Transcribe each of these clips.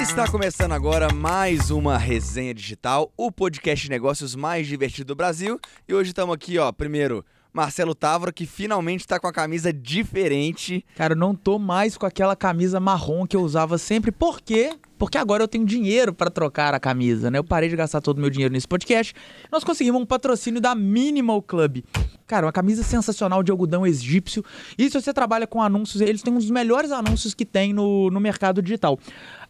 Está começando agora mais uma resenha digital, o podcast de negócios mais divertido do Brasil. E hoje estamos aqui, ó, primeiro, Marcelo Távora, que finalmente está com a camisa diferente. Cara, eu não tô mais com aquela camisa marrom que eu usava sempre. Por quê? Porque agora eu tenho dinheiro para trocar a camisa, né? Eu parei de gastar todo o meu dinheiro nesse podcast. Nós conseguimos um patrocínio da Minimal Club. Cara, uma camisa sensacional de algodão egípcio. E se você trabalha com anúncios, eles têm um dos melhores anúncios que tem no, no mercado digital.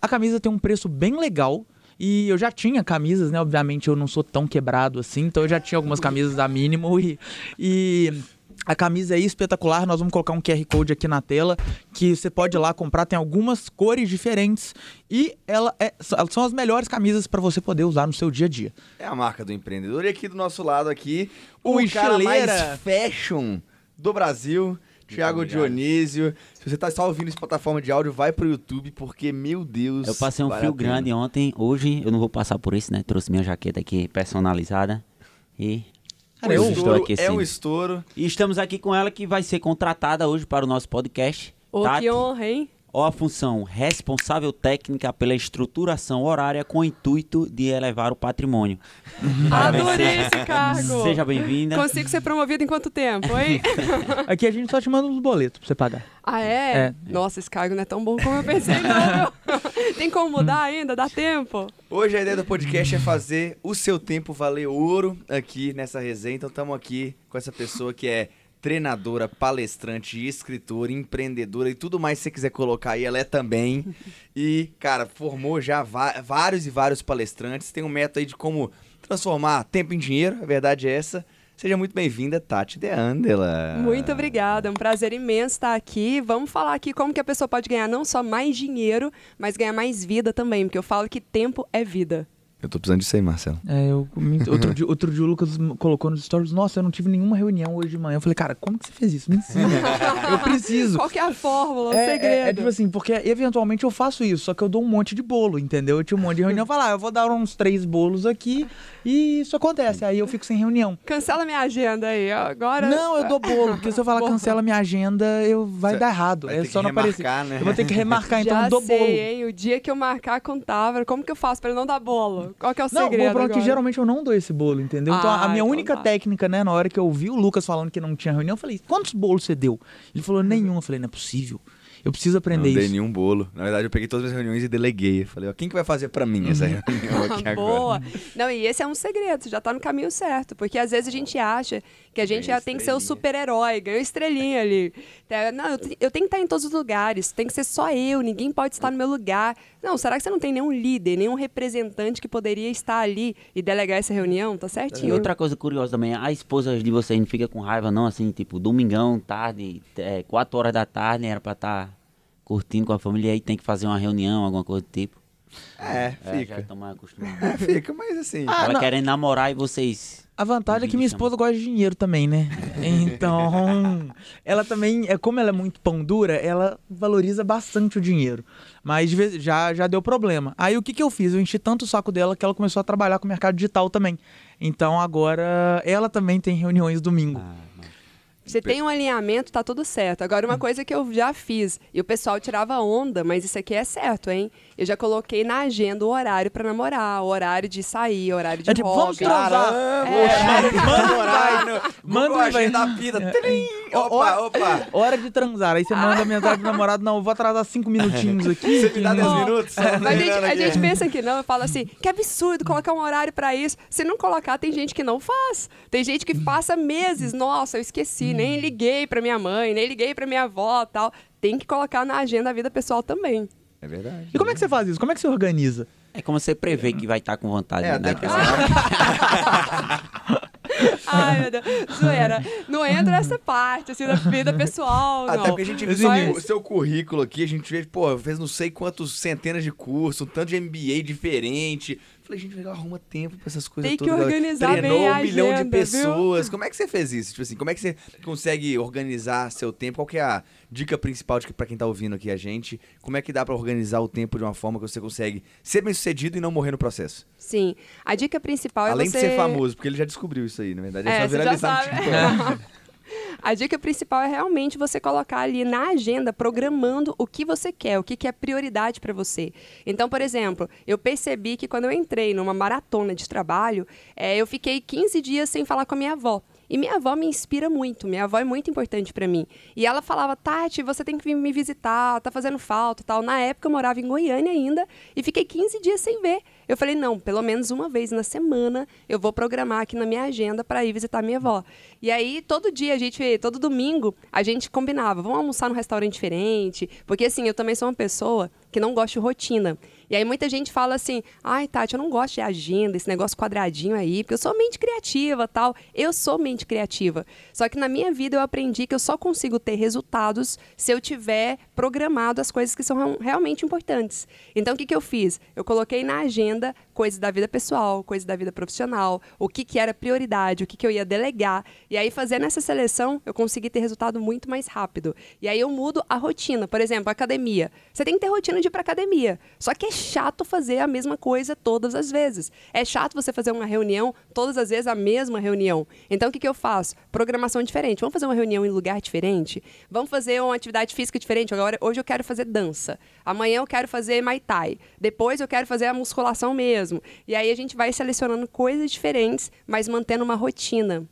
A camisa tem um preço bem legal. E eu já tinha camisas, né? Obviamente eu não sou tão quebrado assim, então eu já tinha algumas camisas da Minimal e, e a camisa é espetacular. Nós vamos colocar um QR Code aqui na tela que você pode ir lá comprar. Tem algumas cores diferentes e ela é, são as melhores camisas para você poder usar no seu dia a dia. É a marca do empreendedor. E aqui do nosso lado aqui, o, o cara mais fashion do Brasil. Thiago Dionísio. Se você tá só ouvindo essa plataforma de áudio, vai pro YouTube, porque, meu Deus. Eu passei um fio grande ontem. Hoje eu não vou passar por isso, né? Trouxe minha jaqueta aqui personalizada. E. Cara, eu estou aqui É um estouro. E estamos aqui com ela que vai ser contratada hoje para o nosso podcast. Ô, Tati. que honra, hein? Ó a função responsável técnica pela estruturação horária com o intuito de elevar o patrimônio. Adorei esse cargo. Seja bem-vinda. Consigo ser promovido em quanto tempo, hein? Aqui a gente só te manda uns boletos pra você pagar. Ah, é? é? Nossa, esse cargo não é tão bom como eu pensei, não. Tem como mudar ainda? Dá tempo? Hoje a ideia do podcast é fazer o seu tempo valer ouro aqui nessa resenha. Então estamos aqui com essa pessoa que é treinadora, palestrante, escritora, empreendedora e tudo mais que você quiser colocar aí, ela é também. E, cara, formou já vários e vários palestrantes. Tem um método aí de como transformar tempo em dinheiro, a verdade é essa. Seja muito bem-vinda, Tati De Andela. Muito obrigada, é um prazer imenso estar aqui. Vamos falar aqui como que a pessoa pode ganhar não só mais dinheiro, mas ganhar mais vida também, porque eu falo que tempo é vida. Eu tô precisando disso aí, Marcelo. É, eu, outro, dia, outro dia o Lucas colocou nos stories, nossa, eu não tive nenhuma reunião hoje de manhã. Eu falei, cara, como que você fez isso? Me ensina. eu preciso. Qual que é a fórmula, o é, segredo? É, é, tipo assim, porque eventualmente eu faço isso, só que eu dou um monte de bolo, entendeu? Eu tinha um monte de reunião, eu falo, ah, eu vou dar uns três bolos aqui e isso acontece. Aí eu fico sem reunião. Cancela minha agenda aí, agora. Não, eu dou bolo, porque se eu falar cancela minha agenda, eu vai Cê dar errado. é só não aparecer. Né? Eu vou ter que remarcar, então Já eu dou sei, bolo. Hein? O dia que eu marcar com o Távora, como que eu faço pra ele não dar bolo? Qual que é o segredo? Não, o que geralmente eu não dou esse bolo, entendeu? Então a minha então única tá. técnica, né, na hora que eu vi o Lucas falando que não tinha reunião, eu falei, quantos bolos você deu? Ele falou, nenhum. Eu falei, não é possível. Eu preciso aprender não isso. Não dei nenhum bolo. Na verdade, eu peguei todas as reuniões e deleguei. Eu falei, ó, quem que vai fazer para mim essa reunião aqui agora? Boa. Não, e esse é um segredo, você já tá no caminho certo. Porque às vezes a gente acha que a gente já tem que ser o super-herói, ganhou estrelinha ali. É, não, eu, eu tenho que estar em todos os lugares, tem que ser só eu, ninguém pode estar no meu lugar. Não, será que você não tem nenhum líder, nenhum representante que poderia estar ali e delegar essa reunião? Tá certinho. E outra coisa curiosa também, a esposa de vocês não fica com raiva, não? Assim, tipo, domingão, tarde, é, 4 horas da tarde, era pra estar tá curtindo com a família e aí tem que fazer uma reunião, alguma coisa do tipo. É, é fica. Já estão mais acostumados. É, fica, mas assim. Ah, Ela querendo namorar e vocês. A vantagem é que minha esposa gosta de dinheiro também, né? Então, ela também, é como ela é muito pão dura, ela valoriza bastante o dinheiro. Mas já, já deu problema. Aí o que, que eu fiz? Eu enchi tanto o saco dela que ela começou a trabalhar com o mercado digital também. Então agora ela também tem reuniões domingo. Ah. Você tem um alinhamento, tá tudo certo. Agora, uma coisa que eu já fiz, e o pessoal tirava onda, mas isso aqui é certo, hein? Eu já coloquei na agenda o horário para namorar, o horário de sair, o horário de é tipo, Vamos transar. É. Manda o horário. Manda o agenda da vida. Opa, opa. Hora de transar. Aí você manda a mensagem pro namorado, não, eu vou atrasar cinco minutinhos aqui. Você me dá dez minutos? É. Mas a gente, a gente pensa que não, eu falo assim, que absurdo colocar um horário para isso. Se não colocar, tem gente que não faz. Tem gente que passa meses, nossa, eu esqueci, nem liguei para minha mãe, nem liguei para minha avó tal. Tem que colocar na agenda a vida pessoal também. É verdade. E como é que você faz isso? Como é que você organiza? É como você prevê que vai estar com vontade. É, né? Ai, meu Deus. Zoeira. Não entra nessa parte, assim, da vida pessoal, não. Até porque a gente vê Mas... o seu currículo aqui, a gente vê, pô, fez não sei quantos centenas de cursos, um tanto de MBA diferente, Falei, gente, legal, arruma tempo pra essas coisas Tem que organizar Treinou bem um milhão agenda, de pessoas. Viu? Como é que você fez isso? Tipo assim, como é que você consegue organizar seu tempo? Qual que é a dica principal de que, pra quem tá ouvindo aqui a gente? Como é que dá pra organizar o tempo de uma forma que você consegue ser bem sucedido e não morrer no processo? Sim. A dica principal é Além você... de ser famoso, porque ele já descobriu isso aí, na verdade. É, é só viralizar no TikTok. A dica principal é realmente você colocar ali na agenda, programando o que você quer, o que, que é prioridade para você. Então, por exemplo, eu percebi que quando eu entrei numa maratona de trabalho, é, eu fiquei 15 dias sem falar com a minha avó. E minha avó me inspira muito, minha avó é muito importante para mim. E ela falava, Tati, você tem que vir me visitar, tá fazendo falta tal. Na época eu morava em Goiânia ainda e fiquei 15 dias sem ver. Eu falei, não, pelo menos uma vez na semana eu vou programar aqui na minha agenda para ir visitar minha avó. E aí, todo dia, a gente, todo domingo, a gente combinava, vamos almoçar num restaurante diferente. Porque assim, eu também sou uma pessoa que não gosta de rotina. E aí muita gente fala assim, ai, Tati, eu não gosto de agenda, esse negócio quadradinho aí, porque eu sou mente criativa tal. Eu sou mente criativa. Só que na minha vida eu aprendi que eu só consigo ter resultados se eu tiver programado as coisas que são realmente importantes. Então o que, que eu fiz? Eu coloquei na agenda coisas da vida pessoal, coisas da vida profissional, o que, que era prioridade, o que, que eu ia delegar. E aí, fazendo essa seleção, eu consegui ter resultado muito mais rápido. E aí eu mudo a rotina. Por exemplo, academia. Você tem que ter rotina de ir para academia. Só que é chato fazer a mesma coisa todas as vezes. É chato você fazer uma reunião todas as vezes a mesma reunião. Então, o que, que eu faço? Programação diferente. Vamos fazer uma reunião em lugar diferente? Vamos fazer uma atividade física diferente? Agora, hoje eu quero fazer dança. Amanhã eu quero fazer Muay Thai. Depois eu quero fazer a musculação mesmo mesmo. E aí a gente vai selecionando coisas diferentes, mas mantendo uma rotina.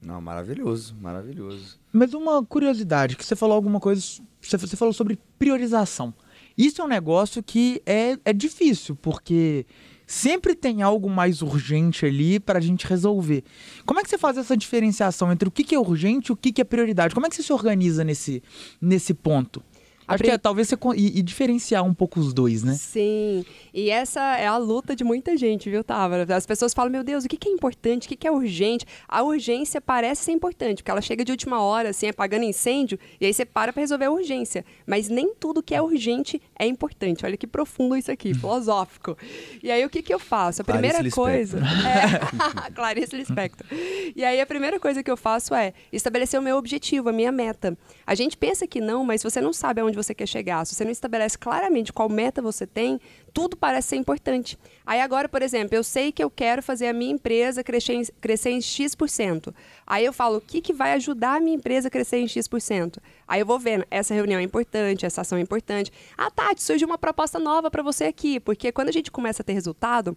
Não, maravilhoso, maravilhoso. Mas uma curiosidade, que você falou alguma coisa, você falou sobre priorização. Isso é um negócio que é, é difícil, porque sempre tem algo mais urgente ali para a gente resolver. Como é que você faz essa diferenciação entre o que, que é urgente e o que, que é prioridade? Como é que você se organiza nesse, nesse ponto? Acho que é, talvez você e, e, diferenciar um pouco os dois, né? Sim. E essa é a luta de muita gente, viu, Tava? As pessoas falam, meu Deus, o que, é importante? O que, é urgente? A urgência parece ser importante, porque ela chega de última hora, assim, apagando incêndio, e aí você para para resolver a urgência. Mas nem tudo que é urgente é importante. Olha que profundo isso aqui, filosófico. E aí o que, que eu faço? A primeira Clarice coisa. É... Clarice Lispector. E aí a primeira coisa que eu faço é estabelecer o meu objetivo, a minha meta. A gente pensa que não, mas se você não sabe aonde você quer chegar, se você não estabelece claramente qual meta você tem, tudo parece ser importante. Aí agora, por exemplo, eu sei que eu quero fazer a minha empresa crescer em, crescer em X%. Aí eu falo, o que, que vai ajudar a minha empresa a crescer em X%? Aí eu vou vendo, essa reunião é importante, essa ação é importante. Ah, Tati, surgiu uma proposta nova para você aqui, porque quando a gente começa a ter resultado,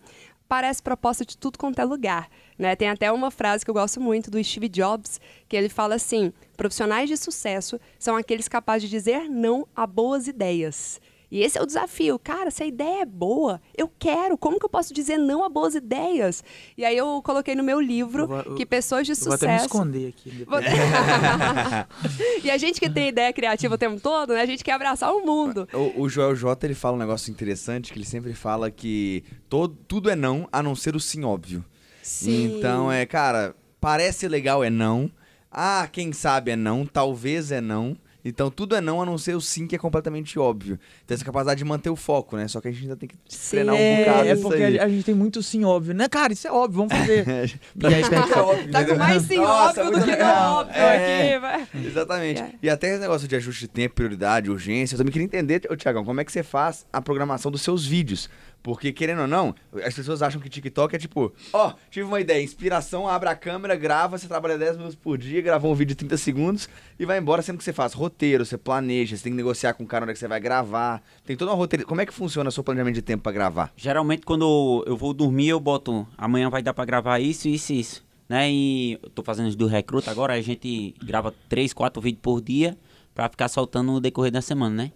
parece proposta de tudo quanto é lugar. Né? Tem até uma frase que eu gosto muito do Steve Jobs, que ele fala assim: profissionais de sucesso são aqueles capazes de dizer não a boas ideias. E esse é o desafio. Cara, se a ideia é boa, eu quero. Como que eu posso dizer não a boas ideias? E aí eu coloquei no meu livro vou, eu, que pessoas de sucesso. Vou até me esconder aqui. e a gente que tem ideia criativa o tempo todo, né? A gente quer abraçar o mundo. O, o Joel J ele fala um negócio interessante que ele sempre fala que todo, tudo é não, a não ser o sim óbvio. Sim. Então é, cara, parece legal é não. Ah, quem sabe é não, talvez é não. Então tudo é não, a não ser o sim, que é completamente óbvio. Então essa capacidade de manter o foco, né? Só que a gente ainda tem que treinar um bocado. É porque a, a, gente tem muito sim óbvio, né? Cara, isso é óbvio, vamos fazer. e aí, é óbvio, tá com mais sim Nossa, óbvio do que não óbvio é, aqui, vai. Exatamente. É. E até esse negócio de ajuste de tempo, prioridade, urgência, eu também queria entender, Tiagão, como é que você faz a programação dos seus vídeos? Porque, querendo ou não, as pessoas acham que TikTok é tipo, ó, oh, tive uma ideia, inspiração, abre a câmera, grava, você trabalha 10 minutos por dia, gravou um vídeo de 30 segundos e vai embora, sendo que você faz roteiro, você planeja, você tem que negociar com o cara onde é que você vai gravar. Tem toda uma roteiro. Como é que funciona o seu planejamento de tempo para gravar? Geralmente, quando eu vou dormir, eu boto, amanhã vai dar para gravar isso, isso e isso. Né? E eu tô fazendo do recruta agora, a gente grava 3, 4 vídeos por dia para ficar soltando no decorrer da semana, né?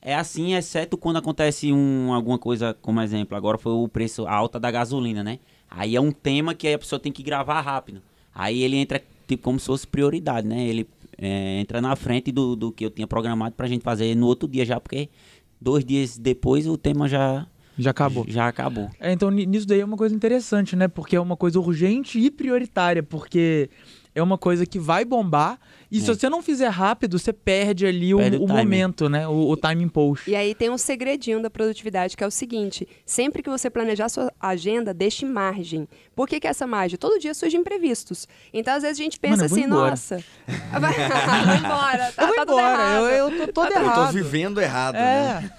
É assim, exceto quando acontece um, alguma coisa, como exemplo, agora foi o preço alta da gasolina, né? Aí é um tema que a pessoa tem que gravar rápido. Aí ele entra tipo como se fosse prioridade, né? Ele é, entra na frente do, do que eu tinha programado pra gente fazer no outro dia já, porque dois dias depois o tema já já acabou. Já acabou. É, então, nisso daí é uma coisa interessante, né? Porque é uma coisa urgente e prioritária, porque é uma coisa que vai bombar. E é. se você não fizer rápido, você perde ali perde o, o, momento, né? O, o timing post. E aí tem um segredinho da produtividade, que é o seguinte: sempre que você planejar sua agenda, deixe margem. Por que, que é essa margem? Todo dia surge imprevistos. Então, às vezes, a gente pensa Mano, assim, embora. nossa. vai embora. Tá, eu vou tá embora. Eu, eu tô todo tá errado. Eu tô vivendo errado, é. né?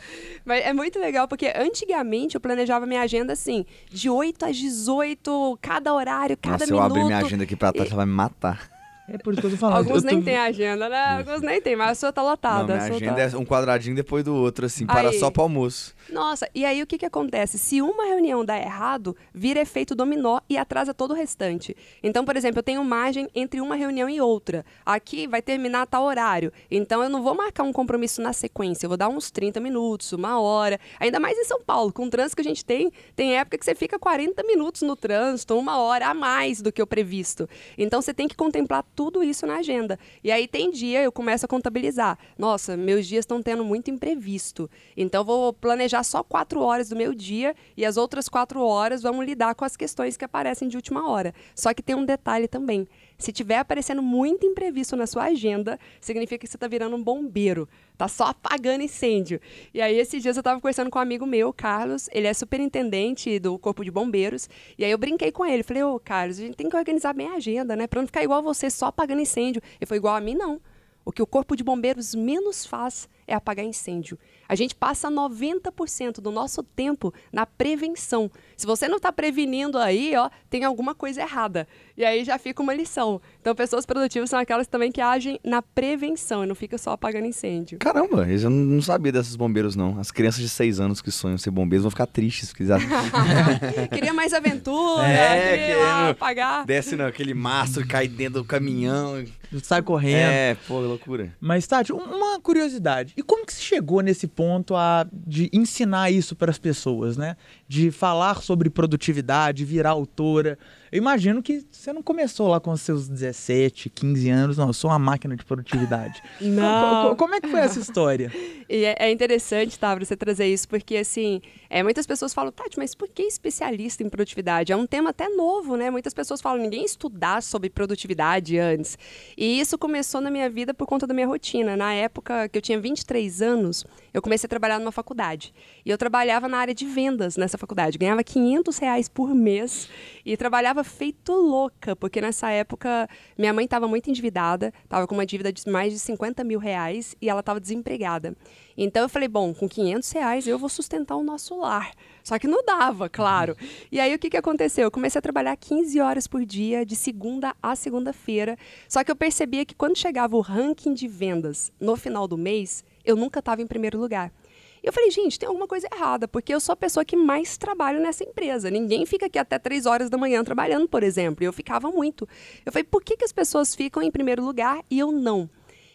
Mas é muito legal, porque antigamente eu planejava minha agenda assim, de 8 às 18, cada horário, cada Nossa, minuto. eu abri minha agenda aqui pra trás, e... ela vai me matar. É por isso que eu tô falando. Alguns eu tô- nem têm agenda, né? Alguns nem tem, mas a sua tá Não, lotada. minha a sua agenda tá- é um quadradinho depois do outro, assim, para Aí. só pro almoço. Nossa, e aí o que, que acontece? Se uma reunião dá errado, vira efeito dominó e atrasa todo o restante. Então, por exemplo, eu tenho margem entre uma reunião e outra. Aqui vai terminar a tal horário. Então, eu não vou marcar um compromisso na sequência. Eu vou dar uns 30 minutos, uma hora. Ainda mais em São Paulo, com o trânsito que a gente tem, tem época que você fica 40 minutos no trânsito, uma hora a mais do que o previsto. Então, você tem que contemplar tudo isso na agenda. E aí, tem dia, eu começo a contabilizar. Nossa, meus dias estão tendo muito imprevisto. Então, vou planejar só quatro horas do meu dia e as outras quatro horas vamos lidar com as questões que aparecem de última hora. Só que tem um detalhe também. Se tiver aparecendo muito imprevisto na sua agenda, significa que você está virando um bombeiro. Tá só apagando incêndio. E aí, esses dias eu estava conversando com um amigo meu, Carlos. Ele é superintendente do Corpo de Bombeiros. E aí eu brinquei com ele. Falei, ô, Carlos, a gente tem que organizar bem a agenda, né? Pra não ficar igual você, só apagando incêndio. Ele foi igual a mim, não. O que o Corpo de Bombeiros menos faz é apagar incêndio. A gente passa 90% do nosso tempo na prevenção. Se você não está prevenindo aí, ó, tem alguma coisa errada. E aí já fica uma lição. Então, pessoas produtivas são aquelas também que agem na prevenção e não fica só apagando incêndio. Caramba, eu não não sabia desses bombeiros, não. As crianças de 6 anos que sonham ser bombeiros vão ficar tristes, porque queria mais aventura, É, queria lá apagar. desce naquele mastro, cai dentro do caminhão. Sai correndo. É, pô, loucura. Mas, Tati, um- uma curiosidade. E como que você chegou nesse ponto a, de ensinar isso para as pessoas, né? De falar sobre produtividade, virar autora. Eu imagino que você não começou lá com os seus 17, 15 anos. Não, eu sou uma máquina de produtividade. Não. Co- co- Como é que foi essa história? E é, é interessante, tá, você trazer isso, porque assim, é, muitas pessoas falam, Tati, mas por que especialista em produtividade? É um tema até novo, né? Muitas pessoas falam, ninguém estudar sobre produtividade antes. E isso começou na minha vida por conta da minha rotina. Na época que eu tinha 23 anos, eu comecei a trabalhar numa faculdade. E eu trabalhava na área de vendas nessa faculdade. Ganhava 500 reais por mês e trabalhava feito louca, porque nessa época minha mãe estava muito endividada, estava com uma dívida de mais de 50 mil reais e ela estava desempregada. Então eu falei, bom, com 500 reais eu vou sustentar o nosso lar. Só que não dava, claro. E aí o que, que aconteceu? Eu comecei a trabalhar 15 horas por dia, de segunda a segunda-feira. Só que eu percebia que quando chegava o ranking de vendas no final do mês, eu nunca estava em primeiro lugar. E eu falei, gente, tem alguma coisa errada, porque eu sou a pessoa que mais trabalho nessa empresa. Ninguém fica aqui até três horas da manhã trabalhando, por exemplo. E eu ficava muito. Eu falei, por que, que as pessoas ficam em primeiro lugar e eu não?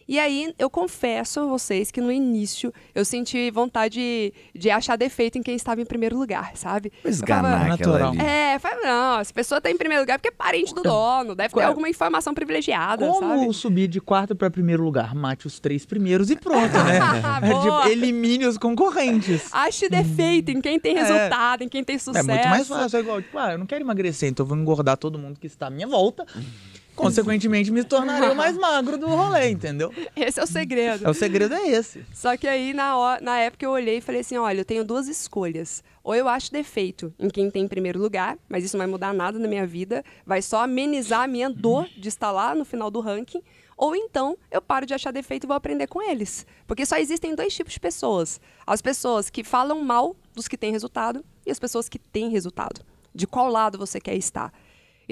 E aí, eu confesso a vocês que no início eu senti vontade de, de achar defeito em quem estava em primeiro lugar, sabe? Esganar natural. É, fala, não, essa pessoa tá em primeiro lugar porque é parente do dono, deve ter Qual- alguma informação privilegiada, Como sabe? subir de quarto para primeiro lugar? Mate os três primeiros e pronto, né? É, Boa. tipo, elimine os concorrentes. Ache defeito em quem tem É. resultado, em quem tem sucesso. É muito mais fácil. É igual, tipo, ah, eu não quero emagrecer, então eu vou engordar todo mundo que está à minha volta. Consequentemente, me tornarei o mais magro do rolê, entendeu? Esse é o segredo. É, o segredo é esse. Só que aí, na, hora- na época, eu olhei e falei assim: olha, eu tenho duas escolhas. Ou eu acho defeito em quem tem em primeiro lugar, mas isso não vai mudar nada na minha vida, vai só amenizar a minha dor de estar lá no final do ranking. Ou então eu paro de achar defeito e vou aprender com eles. Porque só existem dois tipos de pessoas: as pessoas que falam mal dos que têm resultado e as pessoas que têm resultado. De qual lado você quer estar?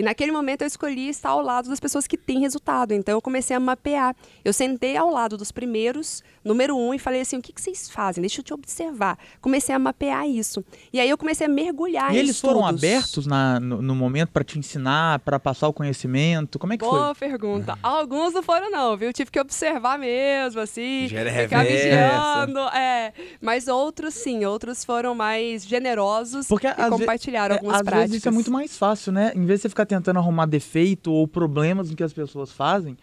E naquele momento eu escolhi estar ao lado das pessoas que têm resultado. Então eu comecei a mapear. Eu sentei ao lado dos primeiros, número um, e falei assim: o que, que vocês fazem? Deixa eu te observar. Comecei a mapear isso. E aí eu comecei a mergulhar E em eles foram estudos. abertos na- no, no momento para te ensinar, para passar o conhecimento? Como é que Boa foi? pergunta. Alguns não foram, não, viu? Tive que observar mesmo, assim. Gera ficar reversa. vigiando. É. Mas outros, sim, outros foram mais generosos Porque e compartilharam é, algumas às práticas. vezes isso é muito mais fácil, né? Em vez de você ficar tentando arrumar defeito ou problemas no que as pessoas fazem,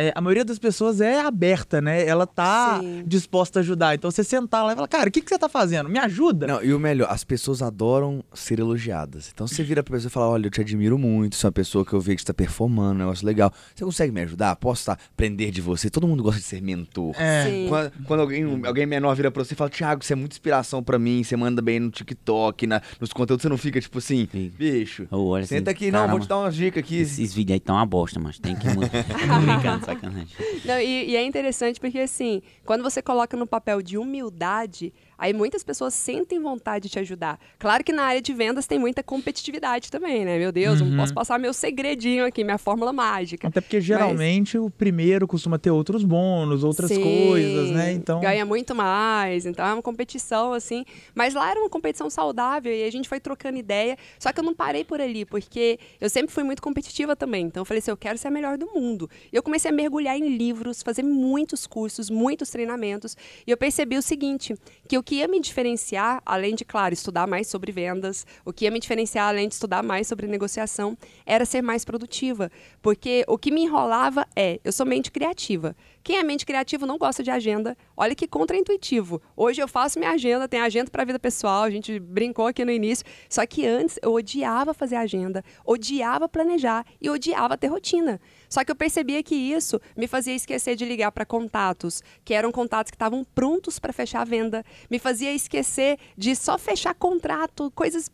é, a maioria das pessoas é aberta, né? Ela tá Sim. disposta a ajudar. Então você sentar lá e falar, cara, o que, que você tá fazendo? Me ajuda. Não, e o melhor, as pessoas adoram ser elogiadas. Então você vira pra pessoa e fala: Olha, eu te admiro muito, você é uma pessoa que eu vejo que está performando, um negócio legal. Você consegue me ajudar? Posso tá, aprender de você? Todo mundo gosta de ser mentor. É. Sim. Quando, quando alguém, alguém menor vira pra você e fala, Thiago, você é muita inspiração pra mim, você manda bem no TikTok, na- nos conteúdos, você não fica tipo assim, Sim. bicho, senta assim, aqui, não, vou caramba, te dar umas dicas aqui. Esses vídeos aí tão uma bosta, mas tem que mudar. Tô brincando. Sacanagem. Não, e, e é interessante porque, assim, quando você coloca no papel de humildade, aí muitas pessoas sentem vontade de te ajudar. Claro que na área de vendas tem muita competitividade também, né? Meu Deus, Uhum. não posso passar meu segredinho aqui, minha fórmula mágica. Até porque geralmente o primeiro costuma ter outros bônus, outras Sim, coisas, né? Então. Ganha muito mais, então é uma competição, assim. Mas lá era uma competição saudável e a gente foi trocando ideia. Só que eu não parei por ali, porque eu sempre fui muito competitiva também. Então eu falei assim: eu quero ser a melhor do mundo. E eu comecei a mergulhar em livros, fazer muitos cursos, muitos treinamentos. E eu percebi o seguinte: que o que ia me diferenciar, além de, claro, estudar mais sobre vendas, o que ia me diferenciar, além de estudar mais sobre negociação, era ser mais produtiva. Porque o que me enrolava é: eu sou mente criativa. Quem é mente criativa não gosta de agenda. Olha que contraintuitivo. Hoje eu faço minha agenda, tenho agenda para a vida pessoal, a gente brincou aqui no início. Só que antes eu odiava fazer agenda, odiava planejar e odiava ter rotina. Só que eu percebia que isso me fazia esquecer de ligar para contatos, que eram contatos que estavam prontos para fechar a venda. Me fazia esquecer de só fechar contrato, coisas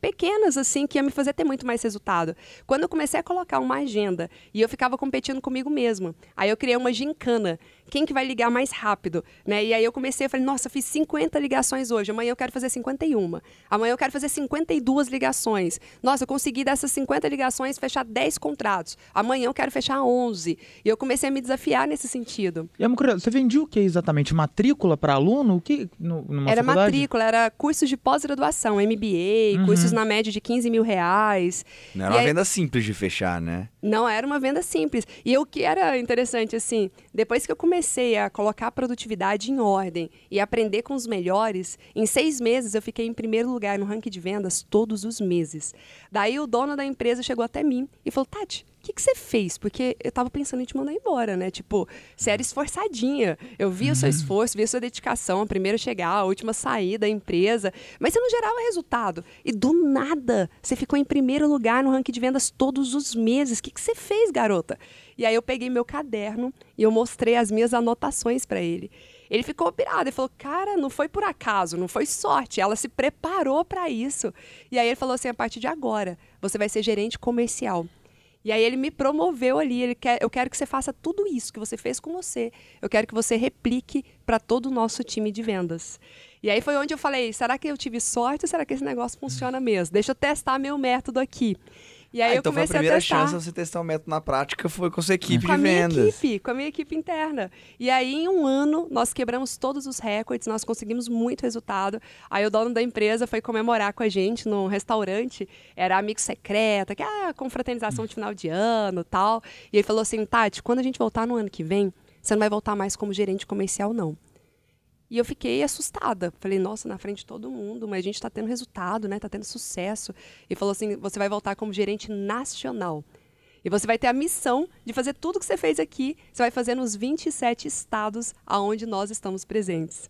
pequenas assim, que ia me fazer ter muito mais resultado. Quando eu comecei a colocar uma agenda e eu ficava competindo comigo mesma, aí eu criei uma gincana. Quem que vai ligar mais rápido? Né? E aí eu comecei, eu falei, nossa, fiz 50 ligações hoje, amanhã eu quero fazer 51. Amanhã eu quero fazer 52 ligações. Nossa, eu consegui dessas 50 ligações fechar 10 contratos. Amanhã eu quero fechar 11. E eu comecei a me desafiar nesse sentido. E é uma curiosidade, você vendia o que exatamente? Matrícula para aluno? O que? No, numa era faculdade? matrícula, era cursos de pós-graduação, MBA, cursos na média de 15 mil reais. Não era E uma aí- venda simples de fechar, né? Não era uma venda simples. E o que era interessante, assim, depois que eu comecei a colocar a produtividade em ordem e aprender com os melhores, em seis meses eu fiquei em primeiro lugar no ranking de vendas todos os meses. Daí o dono da empresa chegou até mim e falou: Tati, que, que você fez? Porque eu tava pensando em te mandar embora, né? Tipo, você era esforçadinha. Eu vi o seu esforço, vi a sua dedicação, a primeira chegar, a última a sair da empresa, mas você não gerava resultado. E do nada, você ficou em primeiro lugar no ranking de vendas todos os meses. O que, que você fez, garota? E aí eu peguei meu caderno e eu mostrei as minhas anotações para ele. Ele ficou pirado, ele falou: "Cara, não foi por acaso, não foi sorte, ela se preparou para isso". E aí ele falou assim: "A partir de agora, você vai ser gerente comercial". E aí ele me promoveu ali, ele quer, eu quero que você faça tudo isso que você fez com você. Eu quero que você replique para todo o nosso time de vendas. E aí foi onde eu falei, será que eu tive sorte ou será que esse negócio funciona mesmo? Deixa eu testar meu método aqui. E aí Ah, eu então foi a comecei primeira a testar chance de você testar o método na prática foi com a sua equipe com a de minha vendas. equipe, com a minha equipe interna. E aí, em um ano, nós quebramos todos os recordes, nós conseguimos muito resultado. Aí o dono da empresa foi comemorar com a gente num restaurante, era amigo secreto, que ah, confraternização de final de ano tal. E ele falou assim, Tati, quando a gente voltar no ano que vem, você não vai voltar mais como gerente comercial, não. E eu fiquei assustada. Falei, nossa, na frente de todo mundo, mas a gente está tendo resultado, né? Está tendo sucesso. E falou assim: você vai voltar como gerente nacional. E você vai ter a missão de fazer tudo que você fez aqui, você vai fazer nos 27 estados aonde nós estamos presentes.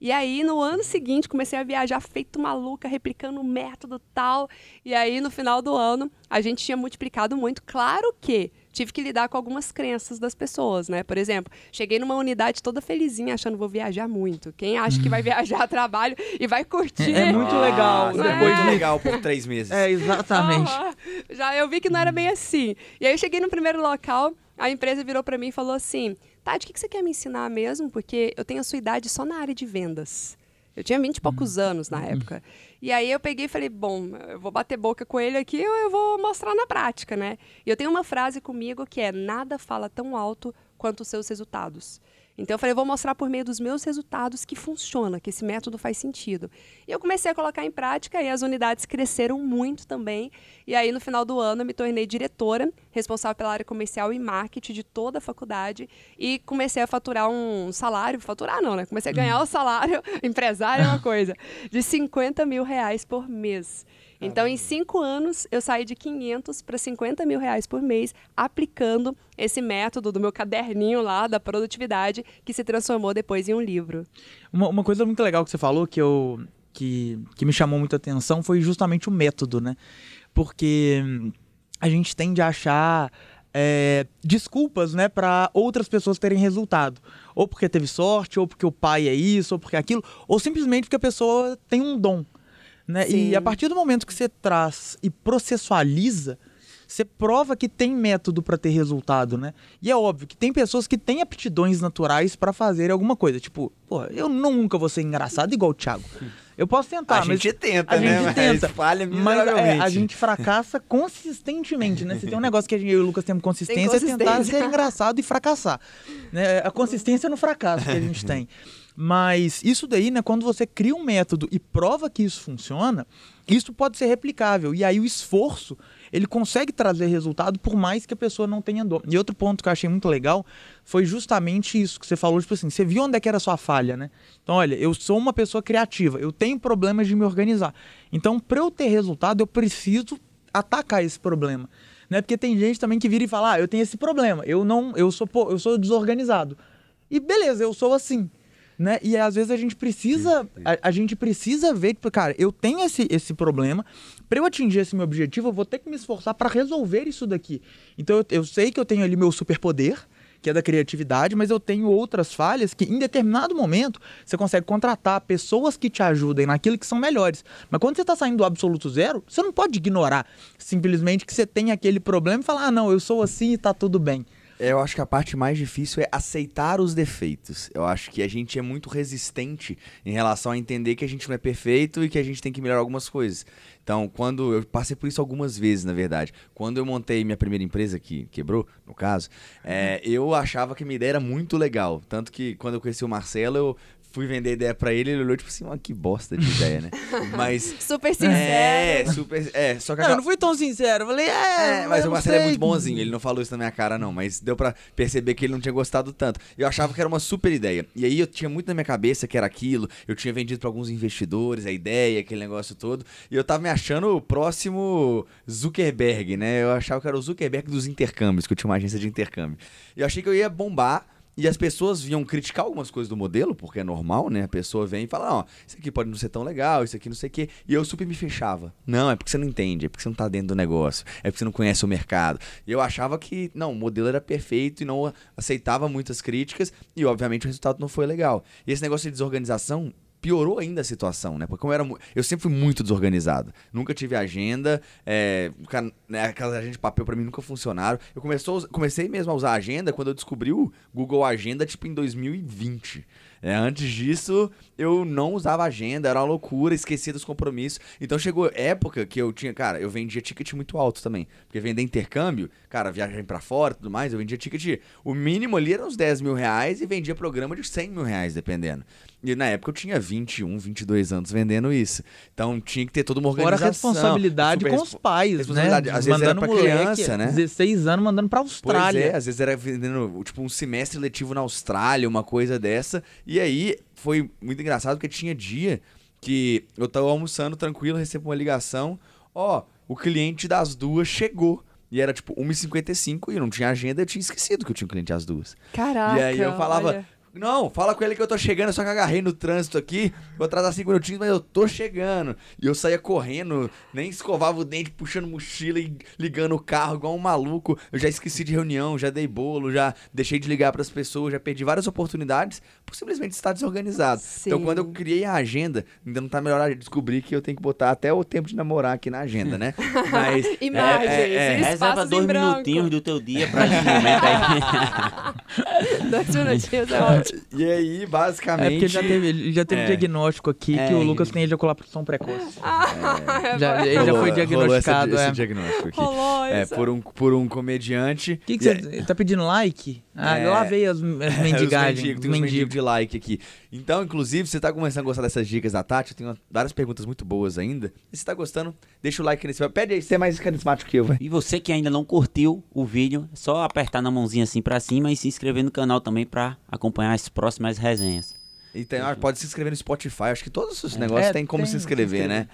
E aí, no ano seguinte, comecei a viajar feito maluca, replicando o método tal. E aí, no final do ano, a gente tinha multiplicado muito. Claro que tive que lidar com algumas crenças das pessoas, né? Por exemplo, cheguei numa unidade toda felizinha, achando vou viajar muito. Quem acha que vai viajar a trabalho e vai curtir? É muito legal. Nossa, Depois muito de- legal por três meses. É, exatamente. Aham. Já eu vi que não era bem assim. E aí eu cheguei no primeiro local, a empresa virou pra mim e falou assim: Tati, o que que você quer me ensinar mesmo? Porque eu tenho a sua idade só na área de vendas. Eu tinha 20 e poucos anos na época. E aí eu peguei e falei, bom, eu vou bater boca com ele aqui eu vou mostrar na prática, né? E eu tenho uma frase comigo que é, nada fala tão alto quanto os seus resultados. Então eu falei, vou mostrar por meio dos meus resultados que funciona, que esse método faz sentido. E eu comecei a colocar em prática e as unidades cresceram muito também. E aí no final do ano eu me tornei diretora, responsável pela área comercial e marketing de toda a faculdade e comecei a faturar um salário, faturar não, né? Comecei a ganhar o salário, empresário é uma coisa, de 50 mil reais por mês. Então, em cinco anos, eu saí de 500 para 50 mil reais por mês, aplicando esse método do meu caderninho lá da produtividade, que se transformou depois em um livro. Uma, uma coisa muito legal que você falou que eu que, que me chamou muita atenção foi justamente o método, né? Porque hum, a gente tende a achar é, desculpas, né, para outras pessoas terem resultado. Ou porque teve sorte, ou porque o pai é isso, ou porque aquilo, ou simplesmente porque a pessoa tem um dom. Né? Sim. E a partir do momento que você traz e processualiza, você prova que tem método para ter resultado, né? E é óbvio que tem pessoas que têm aptidões naturais para fazer alguma coisa. Tipo, pô, eu nunca vou ser engraçado igual o Thiago. Eu posso tentar, a mas gente tenta, a né? gente Mas tenta. falha Mas é, a gente fracassa consistentemente, né? Se tem um negócio que a gente, eu e o Lucas temos consistência, Tem é tentar consistência. ser engraçado e fracassar. Né? A consistência no fracasso que a gente tem. Mas isso daí, né, quando você cria um método e prova que isso funciona, isso pode ser replicável. E aí o esforço, ele consegue trazer resultado por mais que a pessoa não tenha dor. E outro ponto que eu achei muito legal foi justamente isso que você falou, tipo assim, você viu onde é que era a sua falha, né? Então, olha, eu sou uma pessoa criativa, eu tenho problemas de me organizar. Então, para eu ter resultado, eu preciso atacar esse problema. Né? Porque tem gente também que vira e fala: "Ah, eu tenho esse problema, eu não, eu sou, eu sou desorganizado". E beleza, eu sou assim. Né? E às vezes a gente precisa, a, a gente precisa ver, tipo, cara, eu tenho esse, esse problema, para eu atingir esse meu objetivo, eu vou ter que me esforçar para resolver isso daqui. Então eu, eu sei que eu tenho ali meu superpoder, que é da criatividade, mas eu tenho outras falhas que em determinado momento você consegue contratar pessoas que te ajudem naquilo que são melhores. Mas quando você está saindo do absoluto zero, você não pode ignorar simplesmente que você tem aquele problema e falar, ah, não, eu sou assim e tá tudo bem. Eu acho que a parte mais difícil é aceitar os defeitos. Eu acho que a gente é muito resistente em relação a entender que a gente não é perfeito e que a gente tem que melhorar algumas coisas. Então, quando eu passei por isso algumas vezes, na verdade. Quando eu montei minha primeira empresa, que quebrou, no caso, é, eu achava que minha ideia era muito legal. Tanto que quando eu conheci o Marcelo, eu fui vender ideia pra ele, ele olhou tipo assim, "Ah, que bosta de ideia, né? Mas. Super sincero. É, super. É, só que Não, a- eu não fui tão sincero. Eu falei, é. é, mas o Marcelo é sei. muito bonzinho, ele não falou isso na minha cara, não, mas deu pra perceber que ele não tinha gostado tanto. Eu achava que era uma super ideia. E aí eu tinha muito na minha cabeça que era aquilo, eu tinha vendido pra alguns investidores a ideia, aquele negócio todo, e eu tava me achando o próximo Zuckerberg, né? Eu achava que era o Zuckerberg dos intercâmbios, que eu tinha uma agência de intercâmbio. E eu achei que eu ia bombar. E as pessoas vinham criticar algumas coisas do modelo, porque é normal, né? A pessoa vem e fala, ó, isso aqui pode não ser tão legal, isso aqui não sei o quê. E eu super me fechava. Não, é porque você não entende, é porque você não tá dentro do negócio, é porque você não conhece o mercado. E eu achava que, não, o modelo era perfeito e não aceitava muitas críticas, e obviamente o resultado não foi legal. E esse negócio de desorganização piorou ainda a situação, né? Porque eu era eu sempre fui muito desorganizado. Nunca tive agenda, é, né, aquelas agendas de papel pra mim nunca funcionaram. Eu us- comecei mesmo a usar agenda quando eu descobri o Google Agenda, tipo, em 2020. É, antes disso, eu não usava agenda, era uma loucura, esquecia dos compromissos. Então chegou época que eu tinha, cara, eu vendia ticket muito alto também. Porque vender intercâmbio, cara, viagem pra fora tudo mais, eu vendia ticket. O mínimo ali era uns 10 mil reais e vendia programa de 100 mil reais, dependendo. E na época eu tinha 21, 22 anos vendendo isso. Então tinha que ter toda uma Fora organização. a responsabilidade com os pais, responsabilidade. né? Às vezes era mandando pra moleque, criança, né? 16 anos mandando pra Austrália. Pois é, às vezes era vendendo, tipo, um semestre letivo na Austrália, uma coisa dessa. E aí foi muito engraçado porque tinha dia que eu tava almoçando tranquilo, recebo uma ligação, ó, o cliente das duas chegou. E era tipo 1h55 e eu não tinha agenda, eu tinha esquecido que eu tinha um cliente às duas. Caraca. e aí eu falava, olha. Não, fala com ele que eu tô chegando, só que agarrei no trânsito aqui, vou atrasar cinco minutinhos, mas eu tô chegando. E eu saía correndo, nem escovava o dente, puxando mochila e ligando o carro igual um maluco. Eu já esqueci de reunião, já dei bolo, já deixei de ligar pras pessoas, já perdi várias oportunidades por simplesmente estar desorganizado. Então Sim. quando eu criei a agenda, ainda não tá melhor, eu descobri que eu tenho que botar até o tempo de namorar aqui na agenda, né? Mas Imagens, é, é, é. Reserva dois minutinhos do teu dia pra esse momento aí. Dois minutinhos é ótimo. E aí, basicamente. É porque já teve, ele já teve É. diagnóstico aqui É. que o Lucas tem ejaculação precoce. Ah, Já- ele já Rolou- foi rolou diagnosticado, essa- é. esse diagnóstico aqui. Rolou É, por um, por um comediante. O que, que você tá pedindo like? Ah, É. lá veio as, as mendigagens. mendigos, os tem mendigos mendigos. de like aqui. Então, inclusive, você tá começando a gostar dessas dicas da Tati, eu tenho várias perguntas muito boas ainda. E se tá gostando, deixa o like nesse vídeo. Pede aí, você é mais carismático que eu, vai. E você que ainda não curtiu o vídeo, é só apertar na mãozinha assim pra cima e se inscrever no canal também pra acompanhar as próximas resenhas. Então, ah, pode se inscrever no Spotify. Acho que todos os negócios É, têm como tem se inscrever. né?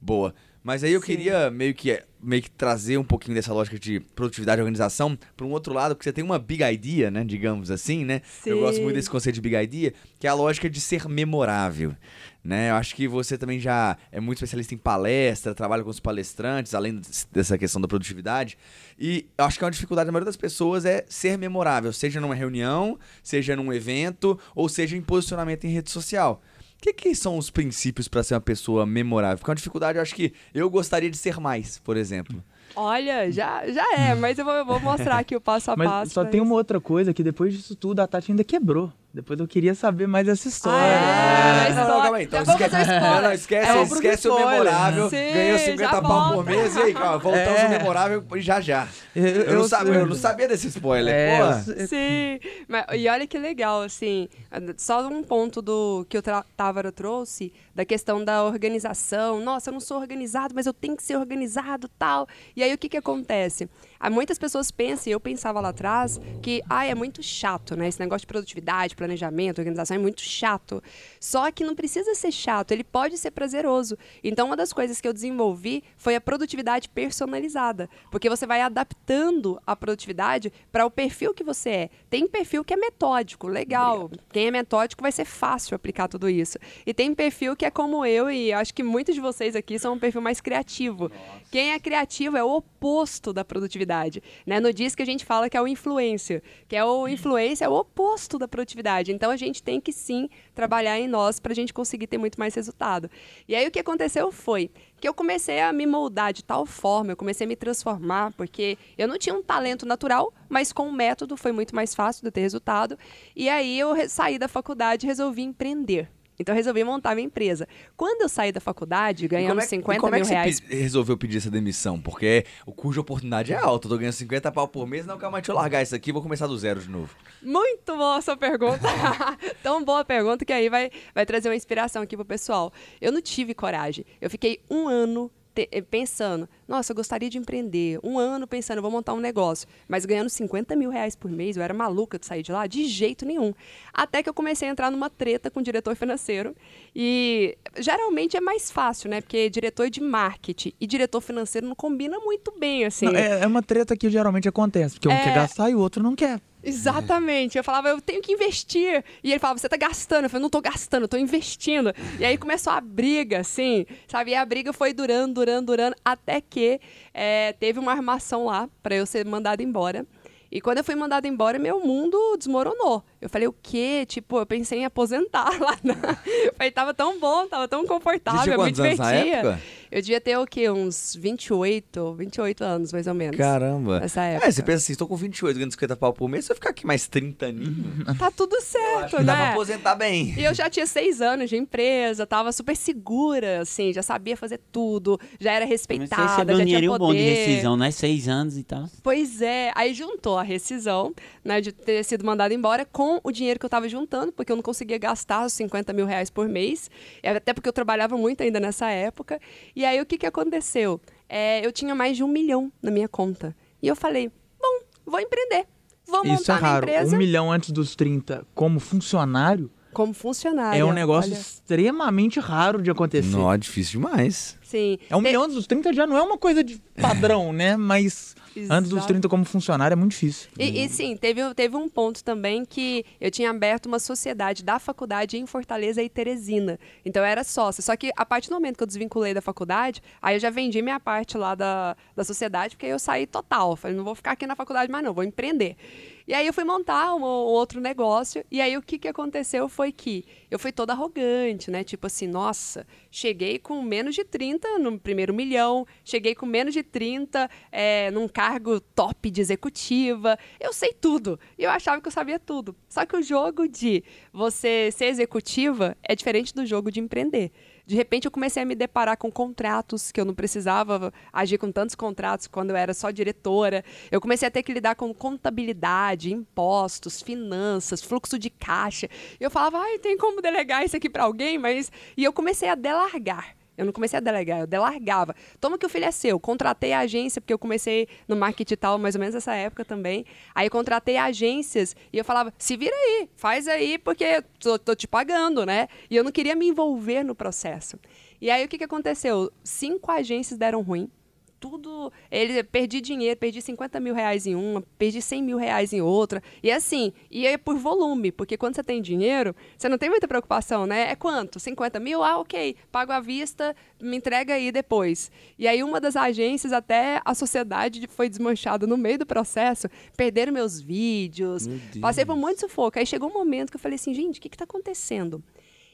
Boa. Mas aí eu Sim. queria meio que, meio que trazer um pouquinho dessa lógica de produtividade e organização para um outro lado, porque você tem uma big idea, né? Digamos assim, né? Eu Sim. gosto muito desse conceito de big idea, que é a lógica de ser memorável. Né? Eu acho que você também já é muito especialista em palestra, trabalha com os palestrantes, além des- dessa questão da produtividade. E eu acho que é uma dificuldade da maioria das pessoas é ser memorável, seja numa reunião, seja num evento, ou seja em posicionamento em rede social. O que, que são os princípios para ser uma pessoa memorável? Porque é uma dificuldade, eu acho que eu gostaria de ser mais, por exemplo. Olha, já, já é, mas eu vou, eu vou mostrar aqui o passo a Mas passo. só tem isso. uma outra coisa que depois disso tudo a Tati ainda quebrou. Depois eu queria saber mais dessa história. Ah, é? Não, não, calma aí. Então esquece, não, não, esquece, É esquece o memorável. Sim, ganhou já 50 pau por mês. E aí, calma, voltamos É. memorável já já. Eu, Eu, não sabia, eu não sabia desse spoiler. É, Pô. eu- Sim, mas, e olha que legal, assim, só um ponto do que o Távaro trouxe, da questão da organização. Nossa, eu não sou organizado, mas eu tenho que ser organizado tal. E aí o que, que acontece? Há muitas pessoas pensam, e eu pensava lá atrás, que ah, é muito chato, né? Esse negócio de produtividade, planejamento, organização é muito chato. Só que não precisa ser chato, ele pode ser prazeroso. Então, uma das coisas que eu desenvolvi foi a produtividade personalizada. Porque você vai adaptando a produtividade para o perfil que você é. Tem perfil que é metódico, legal. Quem é metódico vai ser fácil aplicar tudo isso. E tem perfil que é como eu, e acho que muitos de vocês aqui são um perfil mais criativo. Quem é criativo é o oposto da produtividade. Né? No disco a gente fala que é o influência, que é o influência é o oposto da produtividade. Então a gente tem que sim trabalhar em nós para a gente conseguir ter muito mais resultado. E aí o que aconteceu foi que eu comecei a me moldar de tal forma, eu comecei a me transformar, porque eu não tinha um talento natural, mas com o método foi muito mais fácil de ter resultado. E aí eu saí da faculdade e resolvi empreender. Então eu resolvi montar minha empresa. Quando eu saí da faculdade, ganhando é, que- 50 e como é mil que você reais pe- resolveu pedir essa demissão? Porque o cujo oportunidade é alta. Eu tô ganhando 50 pau por mês. Não, calma, deixa eu largar isso aqui e vou começar do zero de novo. Muito boa a sua pergunta. Tão boa a pergunta que aí vai, vai trazer uma inspiração aqui pro pessoal. Eu não tive coragem. Eu fiquei um ano eh, pensando, nossa, eu gostaria de empreender. Um ano pensando, eu vou montar um negócio. Mas ganhando 50 mil reais por mês, eu era maluca de sair de lá? De jeito nenhum. Até que eu comecei a entrar numa treta com o diretor financeiro. E geralmente é mais fácil, né? Porque diretor de marketing e diretor financeiro não combina muito bem, assim. Não, é, é uma treta que geralmente acontece, porque um É. quer gastar e o outro não quer. Exatamente. Eu falava, eu tenho que investir. E ele falava, você tá gastando. Eu falei, não tô gastando, eu tô investindo. E aí começou a briga, assim, sabe? E a briga foi durando, durando, durando, até que eh, teve uma armação lá pra eu ser mandada embora. E quando eu fui mandada embora, meu mundo desmoronou. Eu falei, o quê? Tipo, eu pensei em aposentar lá. Na... Eu falei, tava tão bom, tava tão confortável, eu me quantos anos na divertia. época? Eu devia ter o quê? Uns 28, 28 anos, mais ou menos. Caramba. Nessa época. É, você pensa assim, estou com 28, ganhando 50 pau por mês, se eu ficar aqui mais 30 aninhos, Tá tudo certo, que dá pra né? aposentar bem. E eu já tinha seis anos de empresa, tava super segura, assim, já sabia fazer tudo, já era Mas você respeitada, recebeu um já tinha dinheirinho poder. bom de rescisão, né? Seis anos e tal. Pois é, aí juntou a rescisão, né, de ter sido mandado embora com o dinheiro que eu tava juntando, porque eu não conseguia gastar os 50 mil reais por mês, até porque eu trabalhava muito ainda nessa época. E aí o que que aconteceu? É, eu tinha mais de um milhão na minha conta. E eu falei, bom, vou empreender. Vou Isso é montar minha raro. empresa Um milhão antes dos 30 como funcionário como funcionário. é um negócio Olha, extremamente raro de acontecer. Não, é difícil demais. sim. É um milhão antes dos 30 já não é uma coisa de padrão, né? Mas antes dos Exato. 30 como funcionário é muito difícil. E, e sim, teve, teve um ponto também que eu tinha aberto uma sociedade da faculdade em Fortaleza e Teresina. Então eu era sócia. Só que a partir do momento que eu desvinculei da faculdade, aí eu já vendi minha parte lá da, da sociedade, porque aí eu saí total. Falei, não vou ficar aqui na faculdade mais não, vou empreender. E aí eu fui montar um, um outro negócio, e aí o que, que aconteceu foi que eu fui toda arrogante, né? Tipo assim, nossa, cheguei com menos de 30 no primeiro milhão, cheguei com menos de 30 é, num cargo top de executiva. Eu sei tudo. E eu achava que eu sabia tudo. Só que o jogo de você ser executiva é diferente do jogo de empreender. De repente eu comecei a me deparar com contratos que eu não precisava agir com tantos contratos quando eu era só diretora. Eu comecei a ter que lidar com contabilidade, impostos, finanças, fluxo de caixa. Eu falava, ai, tem como delegar isso aqui para alguém? Mas e eu comecei a delargar. Eu não comecei a delegar, eu delargava. Toma que o filho é seu. Contratei a agência, porque eu comecei no marketing tal, mais ou menos nessa época também. Aí contratei agências e eu falava, se vira aí, faz aí, porque tô, tô te pagando, né? E eu não queria me envolver no processo. E aí o que, que aconteceu? Cinco agências deram ruim. Tudo. Ele, perdi dinheiro, perdi 50 mil reais em uma, perdi 100 mil reais em outra. E assim, e é por volume, porque quando você tem dinheiro, você não tem muita preocupação, né? É quanto? 50 mil? Ah, ok. Pago à vista, me entrega aí depois. E aí, uma das agências, até a sociedade foi desmanchada no meio do processo, perderam meus vídeos. Passei por muito sufoco. Aí chegou um momento que eu falei assim, gente, o que está acontecendo?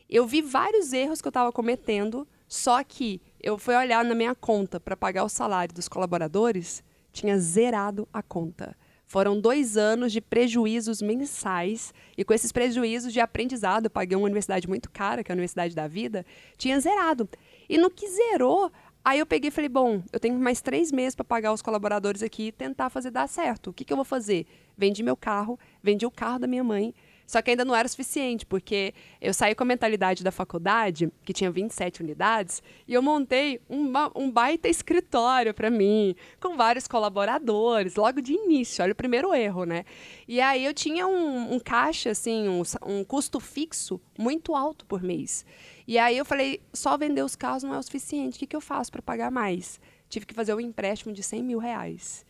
Eu vi vários erros que eu estava cometendo, só que eu fui olhar na minha conta para pagar o salário dos colaboradores, tinha zerado a conta. Foram dois anos de prejuízos mensais, e com esses prejuízos de aprendizado, eu paguei uma universidade muito cara, que é a Universidade da Vida, tinha zerado. E no que zerou, aí eu peguei e falei: bom, eu tenho mais três meses para pagar os colaboradores aqui e tentar fazer dar certo. O que, que eu vou fazer? Vendi meu carro, vendi o carro da minha mãe, só que ainda não era suficiente, porque eu saí com a mentalidade da faculdade, que tinha 27 unidades, e eu montei uma, um baita escritório para mim, com vários colaboradores, logo de início. Olha o primeiro erro, né? E aí eu tinha um, um caixa, assim, um, um custo fixo muito alto por mês. E aí eu falei, só vender os carros não é o suficiente, o que, que eu faço para pagar mais? Tive que fazer um empréstimo de 100 mil reais.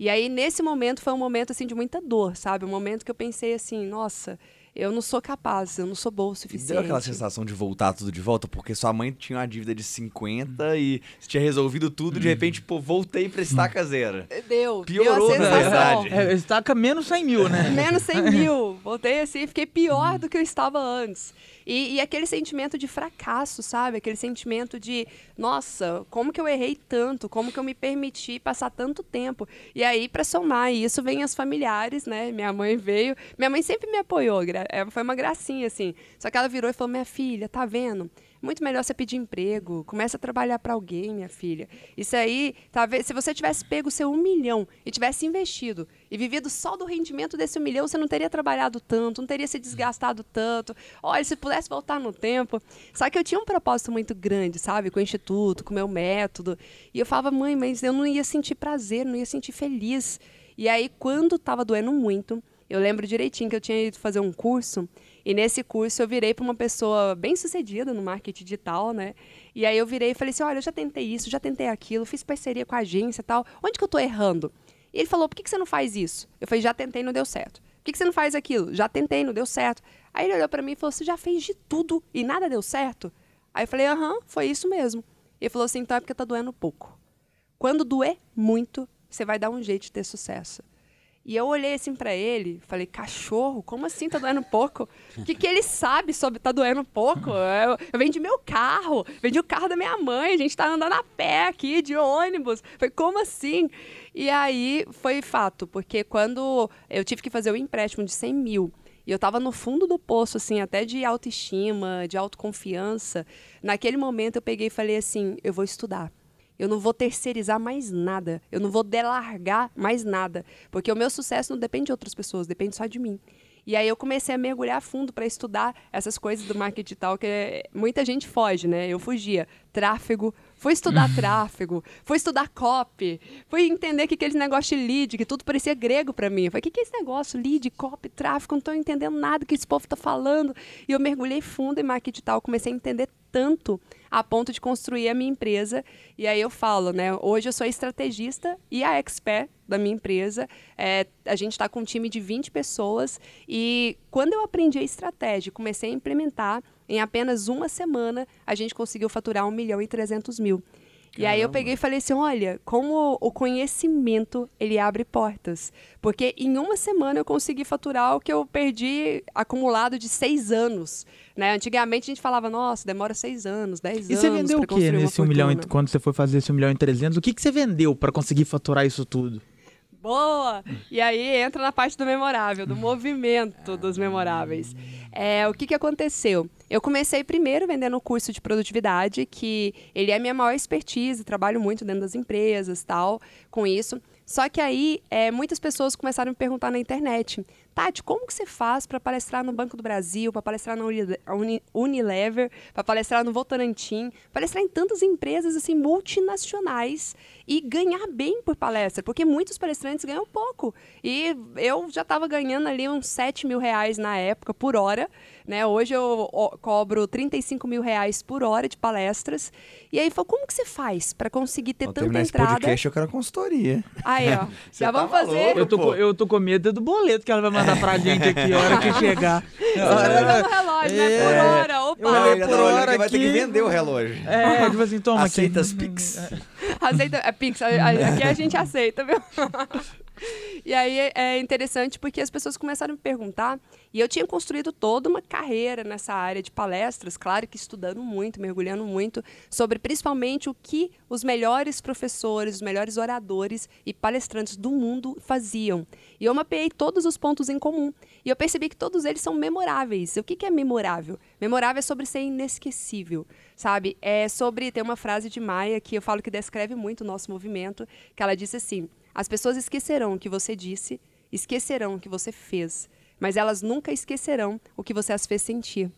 E aí, nesse momento, foi um momento, assim, de muita dor, sabe? Um momento que eu pensei assim, nossa, eu não sou capaz, eu não sou boa o suficiente. Deu aquela sensação de voltar tudo de volta, porque sua mãe tinha uma dívida de 50 e você tinha resolvido tudo, de repente, pô, voltei pra estaca zero. Deu. Piorou, deu a na verdade. É, estaca menos 100 mil, né? Menos 100 mil. Voltei assim, fiquei pior do que eu estava antes. E, e aquele sentimento de fracasso, sabe? Aquele sentimento de, nossa, como que eu errei tanto? Como que eu me permiti passar tanto tempo? E aí, para somar isso, vem as familiares, né? Minha mãe veio. Minha mãe sempre me apoiou, é, foi uma gracinha, assim. Só que ela virou e falou: Minha filha, tá vendo? Muito melhor você pedir emprego. Começa a trabalhar para alguém, minha filha. Isso aí, ve- se você tivesse pego seu um milhão e tivesse investido e vivido só do rendimento desse um milhão, você não teria trabalhado tanto, não teria se desgastado tanto. Olha, se pudesse voltar no tempo. Só que eu tinha um propósito muito grande, sabe? Com o instituto, com o meu método. E eu falava, mãe, mas eu não ia sentir prazer, não ia sentir feliz. E aí, quando estava doendo muito, eu lembro direitinho que eu tinha ido fazer um curso e nesse curso eu virei para uma pessoa bem sucedida no marketing digital, né? E aí eu virei e falei assim: olha, eu já tentei isso, já tentei aquilo, fiz parceria com a agência e tal. Onde que eu tô errando? E ele falou: por que, que você não faz isso? Eu falei: já tentei, não deu certo. Por que, que você não faz aquilo? Já tentei, não deu certo. Aí ele olhou para mim e falou: você já fez de tudo e nada deu certo? Aí eu falei: aham, foi isso mesmo. Ele falou assim: então é porque tá doendo pouco. Quando doer muito, você vai dar um jeito de ter sucesso. E eu olhei assim pra ele, falei, cachorro, como assim tá doendo pouco? O que, que ele sabe sobre tá doendo pouco? Eu, eu vendi meu carro, vendi o carro da minha mãe, a gente tá andando a pé aqui, de ônibus. Foi como assim? E aí foi fato, porque quando eu tive que fazer o empréstimo de 100 mil, e eu tava no fundo do poço, assim, até de autoestima, de autoconfiança, naquele momento eu peguei e falei assim, eu vou estudar. Eu não vou terceirizar mais nada. Eu não vou delargar mais nada. Porque o meu sucesso não depende de outras pessoas, depende só de mim. E aí eu comecei a mergulhar fundo para estudar essas coisas do marketing digital que é- muita gente foge, né? Eu fugia. Tráfego, fui estudar tráfego, fui estudar copy, fui entender que aquele negócio de lead, que tudo parecia grego para mim. Eu falei, o que, que é esse negócio? Lead, copy, tráfego, não estou entendendo nada que esse povo está falando. E eu mergulhei fundo em marketing digital, comecei a entender tanto a ponto de construir a minha empresa. E aí eu falo, né? Hoje eu sou a estrategista e a expert da minha empresa. É, a gente está com um time de 20 pessoas. E quando eu aprendi a estratégia, comecei a implementar, em apenas uma semana, a gente conseguiu faturar 1 milhão e 300 mil. E aí eu peguei e falei assim, olha, como o conhecimento, ele abre portas. Porque em uma semana eu consegui faturar o que eu perdi acumulado de seis anos. Né? Antigamente a gente falava, nossa, demora seis anos, dez E anos você vendeu o quê nesse 1 milhão, e- quando você foi fazer esse 1 milhão e 300? O que, que você vendeu pra conseguir faturar isso tudo? Boa! E aí entra na parte do memorável, do movimento dos memoráveis. É, o que, que aconteceu? Eu comecei primeiro vendendo o curso de produtividade, que ele é minha maior expertise, trabalho muito dentro das empresas, tal, com isso. Só que aí, é, muitas pessoas começaram a me perguntar na internet, Tati, como que você faz para palestrar no Banco do Brasil, para palestrar na Uni- Uni- Unilever, para palestrar no Votorantim, palestrar em tantas empresas assim multinacionais e ganhar bem por palestra, porque muitos palestrantes ganham pouco. E eu já estava ganhando ali uns 7 mil reais na época por hora, né? Hoje eu cobro 35 mil reais por hora de palestras. E aí falou, como que você faz para conseguir ter tanta terminar esse entrada? podcast, eu quero consultoria. Aí, ó, já tá vamos fazer. Eu tô, pô. eu tô com medo do boleto que ela vai mandar pra gente aqui a hora que chegar. Você tá mandando relógio, né? Por É. hora, opa. Eu Não, olhei já por hora que vai ter que aqui. vender o relógio. É, tipo assim, toma Aceita aqui. as Pix. Aceita, é Pix, aqui a gente aceita, viu? E aí é- interessante porque as pessoas começaram a me perguntar, e eu tinha construído toda uma carreira nessa área de palestras, claro que estudando muito, mergulhando muito, sobre principalmente o que os melhores professores, os melhores oradores e palestrantes do mundo faziam. E eu mapeei todos os pontos em comum. E eu percebi que todos eles são memoráveis. O que que é memorável? Memorável é sobre ser inesquecível, sabe? É sobre. Tem uma frase de Maia que eu falo que descreve muito o nosso movimento, que ela disse assim: as pessoas esquecerão o que você disse, esquecerão o que você fez, mas elas nunca esquecerão o que você as fez sentir.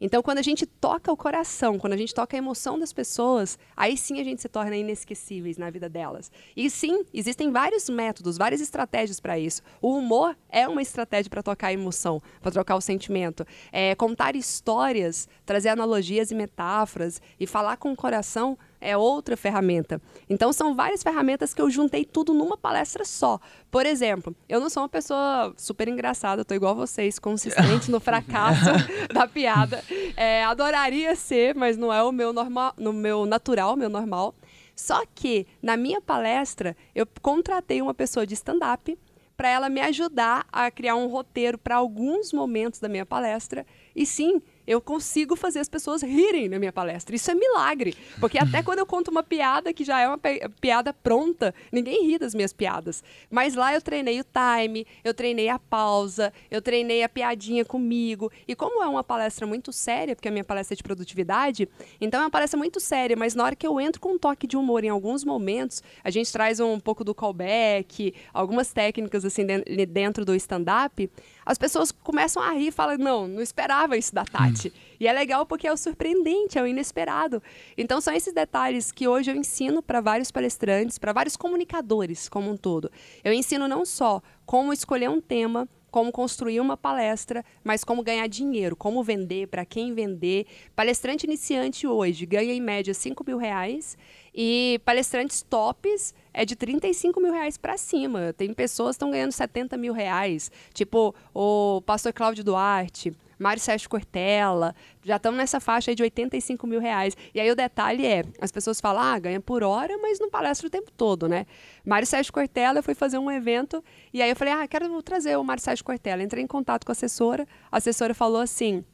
Então, quando a gente toca o coração, quando a gente toca a emoção das pessoas, aí sim a gente se torna inesquecíveis na vida delas. E sim, existem vários métodos, várias estratégias para isso. O humor é uma estratégia para tocar a emoção, para trocar o sentimento. É, contar histórias, trazer analogias e metáforas e falar com o coração é outra ferramenta. Então são várias ferramentas que eu juntei tudo numa palestra só. Por exemplo, eu não sou uma pessoa super engraçada, eu tô igual vocês, consistente no fracasso da piada. É, adoraria ser, mas não é o meu normal, no meu natural, meu normal. Só que na minha palestra eu contratei uma pessoa de stand-up para ela me ajudar a criar um roteiro para alguns momentos da minha palestra. E sim, eu consigo fazer as pessoas rirem na minha palestra. Isso é milagre. Porque até quando eu conto uma piada que já é uma pi- piada pronta, ninguém ri das minhas piadas. Mas lá eu treinei o time, eu treinei a pausa, eu treinei a piadinha comigo. E como é uma palestra muito séria, porque a minha palestra é de produtividade, então é uma palestra muito séria, mas na hora que eu entro com um toque de humor em alguns momentos, a gente traz um pouco do callback, algumas técnicas assim den- dentro do stand-up, as pessoas começam a rir e falam, não, não esperava isso da Tati. E é legal porque é o surpreendente, é o inesperado. Então são esses detalhes que hoje eu ensino para vários palestrantes, para vários comunicadores como um todo. Eu ensino não só como escolher um tema, como construir uma palestra, mas como ganhar dinheiro, como vender, para quem vender. Palestrante iniciante hoje ganha em média 5 mil reais e palestrantes tops é de 35 mil reais para cima. Tem pessoas que estão ganhando 70 mil reais, tipo o pastor Cláudio Duarte, Mário Sérgio Cortella, já estão nessa faixa de 85 mil reais. E aí o detalhe é, as pessoas falam, ah, ganha por hora, mas não palestra o tempo todo, né? Mário Sérgio Cortella, eu fui fazer um evento, e aí eu falei, ah, quero trazer o Mário Sérgio Cortella. Entrei em contato com a assessora, a assessora falou assim,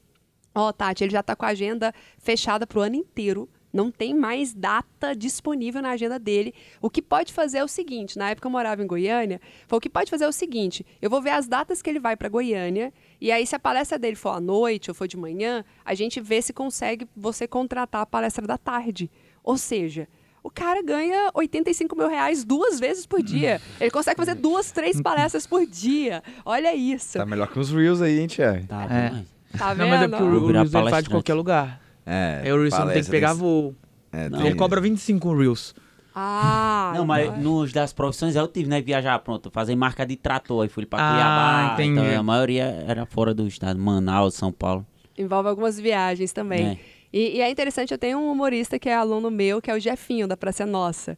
ó, Tati, ele já está com a agenda fechada para o ano inteiro, não tem mais data disponível na agenda dele. O que pode fazer é o seguinte: na época eu morava em Goiânia, foi o que pode fazer é o seguinte: eu vou ver as datas que ele vai para Goiânia, e aí, se a palestra dele for à noite ou for de manhã, a gente vê se consegue você contratar a palestra da tarde. Ou seja, o cara ganha 85 mil reais duas vezes por dia. Ele consegue fazer duas, três palestras por dia. Olha isso. Tá melhor que uns Reels aí, hein, Thiago? Tá É. Tá Não, mas é vendo? porque o, Reels ele faz de qualquer lugar. É, É, o Reels não tem que pegar tem- voo. É, Não. tem- Ele cobra 25 o Reels. Ah, Não, mas nos das profissões eu tive, né? Viajar, pronto, fazer marca de trator. Aí fui pra Ah, Cuiabá. entendi. Então a maioria era fora do estado, Manaus, São Paulo. envolve algumas viagens também. É. E, e é interessante, eu tenho um humorista que é aluno meu, que é o Jefinho, da Praça Nossa.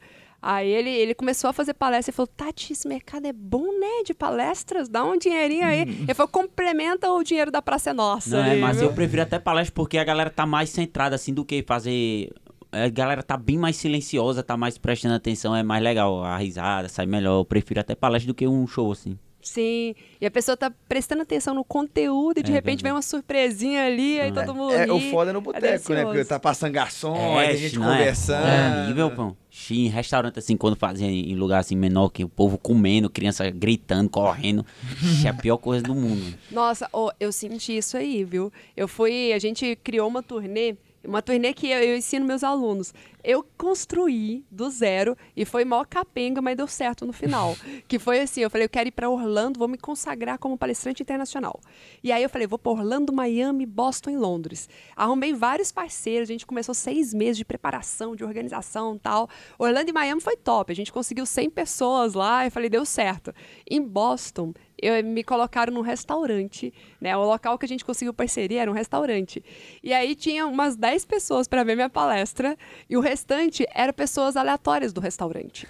Aí ele, ele começou a fazer palestra e falou, Tati, esse mercado é bom, né, de palestras, dá um dinheirinho aí. Ele falou, complementa o dinheiro da Praça é Nossa. Não, é, mas viu? eu prefiro até palestra porque a galera tá mais centrada assim do que fazer. A galera tá bem mais silenciosa, tá mais prestando atenção, é mais legal. A risada sai melhor. Eu prefiro até palestra do que um show, assim. Sim, e a pessoa tá prestando atenção no conteúdo e de É repente vem verdade. uma surpresinha ali, aí Não, todo mundo É, o foda é no boteco, né? Porque tá passando garçom, aí tem gente não é? conversando. É nível, pão. Xi, Em restaurante, assim, quando fazia em lugar assim menor, que o povo comendo, criança gritando, correndo. Xi, é a pior coisa do mundo. Nossa, ô, eu senti isso aí, viu? Eu fui, a gente criou uma turnê, uma turnê que eu, eu ensino meus alunos. Eu construí do zero e foi mó capenga, mas deu certo no final. que foi assim, eu falei, eu quero ir para Orlando, vou me consagrar como palestrante internacional. E aí eu falei, vou para Orlando, Miami, Boston e Londres. Arrumei vários parceiros, a gente começou seis meses de preparação, de organização e tal. Orlando e Miami foi top, a gente conseguiu 100 pessoas lá, eu falei, deu certo. Em Boston, eu, me colocaram num restaurante, né? O local que a gente conseguiu parceria era um restaurante. E aí tinha umas 10 pessoas para ver minha palestra e o restante eram pessoas aleatórias do restaurante.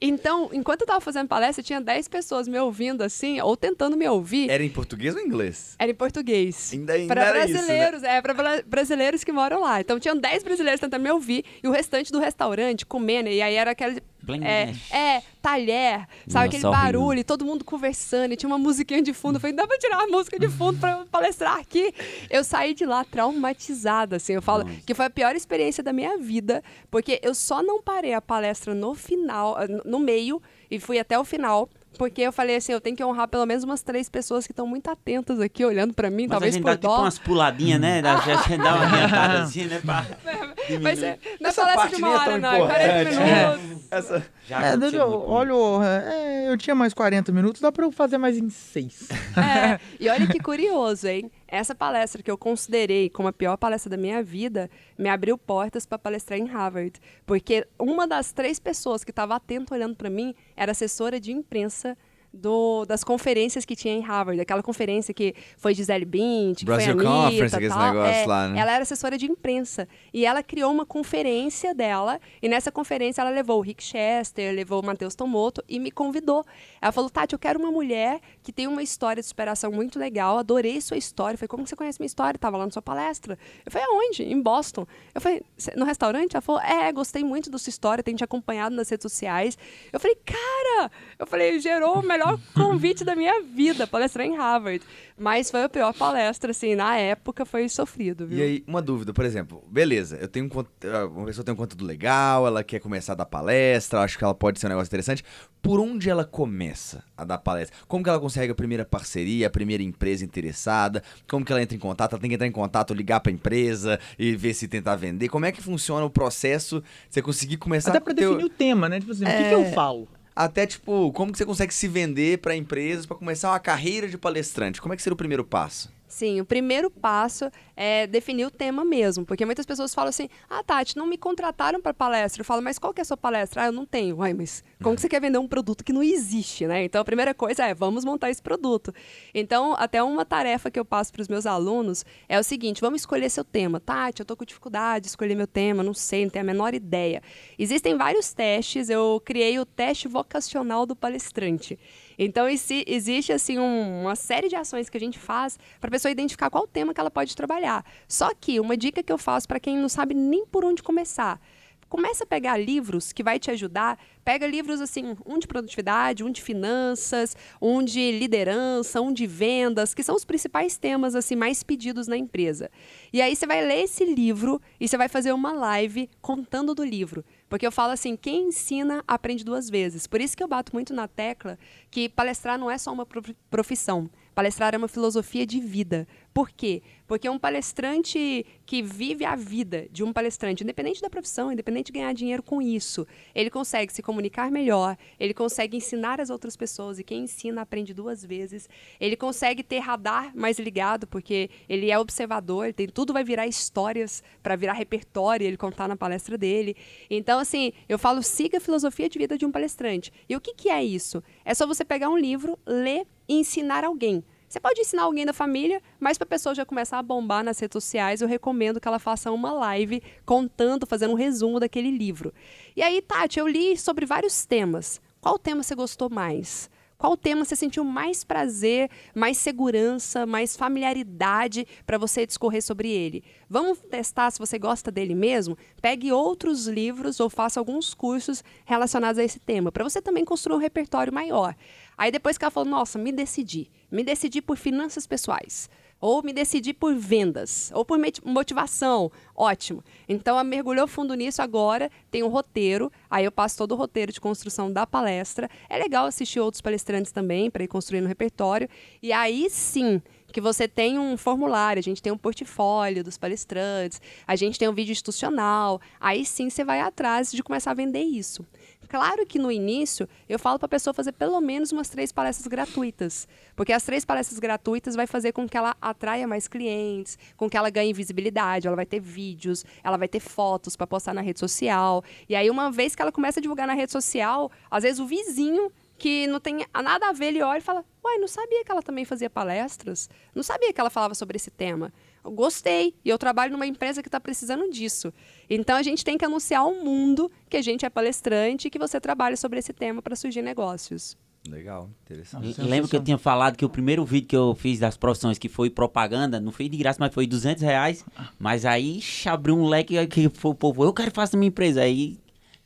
Então, enquanto eu tava fazendo palestra, tinha 10 pessoas me ouvindo assim, ou tentando me ouvir. Era em português ou em inglês? Era em português. Ainda- ainda Para era isso, né? brasileiros, é, para brasileiros que moram lá. Então tinham 10 brasileiros tentando me ouvir e o restante do restaurante comendo. E aí era aquele Bling, É, é, talher, sabe Nossa, aquele horrível. barulho, e todo mundo conversando, e tinha uma musiquinha de fundo. Eu falei, dá pra tirar a música de fundo pra palestrar aqui? Eu saí de lá traumatizada, assim. Eu falo que foi a pior experiência da minha vida, porque eu só não parei a palestra no final, no meio, e fui até o final. Porque eu falei assim, eu tenho que honrar pelo menos umas três pessoas que estão muito atentas aqui, olhando pra mim, Mas talvez a gente por dá tipo dó. umas puladinhas, né? Dá, já, já dá uma adiantada assim, né? Pra Vai ser, não é Essa palestra de uma é hora, tão não, é 40 importante. minutos. Essa... já É, deixa olha, o- é, eu tinha mais 40 minutos, dá pra eu fazer mais em 6. É, e olha que curioso, hein? Essa palestra que eu considerei como a pior palestra da minha vida me abriu portas para palestrar em Harvard. Porque uma das três pessoas que estava atento olhando para mim era assessora de imprensa do- das conferências que tinha em Harvard. Aquela conferência que foi Gisele Bündchen, que Brasil foi a Anitta, Conference, negócios É, lá, né? Ela era assessora de imprensa. E ela criou uma conferência dela. E nessa conferência ela levou o Rick Chester, levou o Matheus Tomoto e me convidou. Ela falou, Tati, eu quero uma mulher que tem uma história de superação muito legal. Adorei sua história. Eu falei, como você conhece minha história? Estava lá na sua palestra. Eu falei, aonde? Em Boston. Eu falei, "Cê- no restaurante? Ela falou, é, gostei muito da sua história, tenho te acompanhado nas redes sociais. Eu falei, cara! Eu falei, gerou o melhor convite da minha vida, palestrar em Harvard. Mas foi a pior palestra, assim, na época foi sofrido, viu? E aí, uma dúvida, por exemplo, beleza, eu tenho um, ah, uma pessoa tem um conteúdo legal, ela quer começar a dar palestra, acho que ela pode ser um negócio interessante. Por onde ela começa a dar palestra? Como que ela consegue a primeira parceria, a primeira empresa interessada? Como que ela entra em contato? Ela tem que entrar em contato, ligar pra empresa e ver se tentar vender? Como é que funciona o processo de você conseguir começar Até pra definir o tema, né? Tipo assim, o que, É. que eu falo? Até, tipo, como que você consegue se vender pra empresas pra começar uma carreira de palestrante? Como é que seria o primeiro passo? Sim, o primeiro passo é definir o tema mesmo, porque muitas pessoas falam assim: ah, Tati, não me contrataram para palestra. Eu falo, mas qual que é a sua palestra? Ah, eu não tenho. Uai, mas como que você quer vender um produto que não existe, né? Então a primeira coisa é vamos montar esse produto. Então, até uma tarefa que eu passo para os meus alunos é o seguinte: vamos escolher seu tema. Tati, eu tô com dificuldade de escolher meu tema, não sei, não tenho a menor ideia. Existem vários testes, eu criei o teste vocacional do palestrante. Então, esse- existe assim um- uma série de ações que a gente faz para a pessoa identificar qual tema que ela pode trabalhar. Só que uma dica que eu faço para quem não sabe nem por onde começar. Começa a pegar livros que vai te ajudar. Pega livros assim, um de produtividade, um de finanças, um de liderança, um de vendas, que são os principais temas assim mais pedidos na empresa. E aí você vai ler esse livro e você vai fazer uma live contando do livro. Porque eu falo assim, quem ensina aprende duas vezes. Por isso que eu bato muito na tecla que palestrar não é só uma prof- profissão. Palestrar é uma filosofia de vida. Por quê? Porque um palestrante que vive a vida de um palestrante, independente da profissão, independente de ganhar dinheiro com isso, ele consegue se comunicar melhor, ele consegue ensinar as outras pessoas, e quem ensina aprende duas vezes. Ele consegue ter radar mais ligado, porque ele é observador, ele tem, tudo vai virar histórias para virar repertório, ele contar na palestra dele. Então, assim, eu falo, siga a filosofia de vida de um palestrante. E o que, que é isso? É só você pegar um livro, ler e ensinar alguém. Você pode ensinar alguém da família, mas para a pessoa já começar a bombar nas redes sociais, eu recomendo que ela faça uma live contando, fazendo um resumo daquele livro. E aí, Tati, eu li sobre vários temas. Qual tema você gostou mais? Qual tema você sentiu mais prazer, mais segurança, mais familiaridade para você discorrer sobre ele? Vamos testar se você gosta dele mesmo? Pegue outros livros ou faça alguns cursos relacionados a esse tema, para você também construir um repertório maior. Aí depois que ela falou, nossa, me decidi. Me decidi por finanças pessoais. Ou me decidi por vendas, ou por motivação. Ótimo. Então, mergulhou fundo nisso agora, tem um roteiro, aí eu passo todo o roteiro de construção da palestra. É legal assistir outros palestrantes também, para ir construindo o repertório. E aí sim, que você tem um formulário, a gente tem um portfólio dos palestrantes, a gente tem um vídeo institucional. Aí sim você vai atrás de começar a vender isso. Claro que no início eu falo para a pessoa fazer pelo menos umas três palestras gratuitas, porque as três palestras gratuitas vai fazer com que ela atraia mais clientes, com que ela ganhe visibilidade, ela vai ter vídeos, ela vai ter fotos para postar na rede social. E aí uma vez que ela começa a divulgar na rede social, às vezes o vizinho que não tem nada a ver, ele olha e fala: Uai, não sabia que ela também fazia palestras? Não sabia que ela falava sobre esse tema. Gostei. E eu trabalho numa empresa que está precisando disso. Então a gente tem que anunciar ao mundo que a gente é palestrante e que você trabalha sobre esse tema para surgir negócios. Legal, interessante. L- Lembra que eu tinha falado que o primeiro vídeo que eu fiz das profissões que foi propaganda, não foi de graça, mas foi 200 reais. Mas aí abriu um leque que foi o povo, eu quero fazer minha empresa. Aí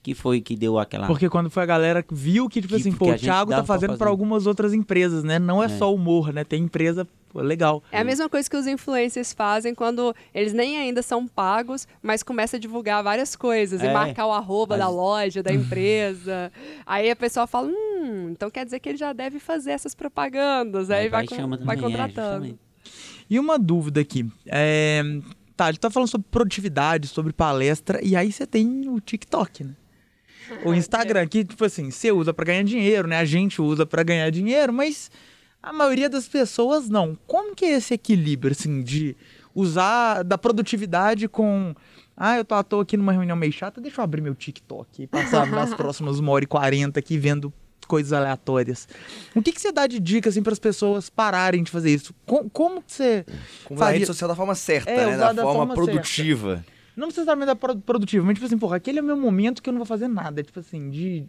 que foi que deu aquela. Porque quando foi a galera que viu que, tipo Que- assim, pô, o Thiago tá fazendo pra fazer. algumas outras empresas, né? Não é, É. só humor, né? Tem empresa pô, legal. É a mesma coisa que os influencers fazem quando eles nem ainda são pagos, mas começam a divulgar várias coisas e É. marcar o arroba da Mas- loja, da empresa. Aí a pessoa fala, hum, então quer dizer que ele já deve fazer essas propagandas. Aí, vai, com- chama vai é, contratando. justamente. E uma dúvida aqui. É... Tá, a gente tá falando sobre produtividade, sobre palestra, e aí você tem o TikTok, né? O Instagram, que, tipo assim, você usa pra ganhar dinheiro, né? A gente usa pra ganhar dinheiro, mas a maioria das pessoas não. Como que é esse equilíbrio, assim, de usar da produtividade com. Ah, eu tô à toa aqui numa reunião meio chata, deixa eu abrir meu TikTok e passar nas próximas uma hora e quarenta aqui vendo coisas aleatórias. O que, que você dá de dica, assim, para as pessoas pararem de fazer isso? Com- como que você. Com a faria- rede social da forma certa, É, né? Da, da forma, forma produtiva. Não necessariamente da pro- produtiva, mas tipo assim, porra, aquele é o meu momento que eu não vou fazer nada. Tipo assim, de.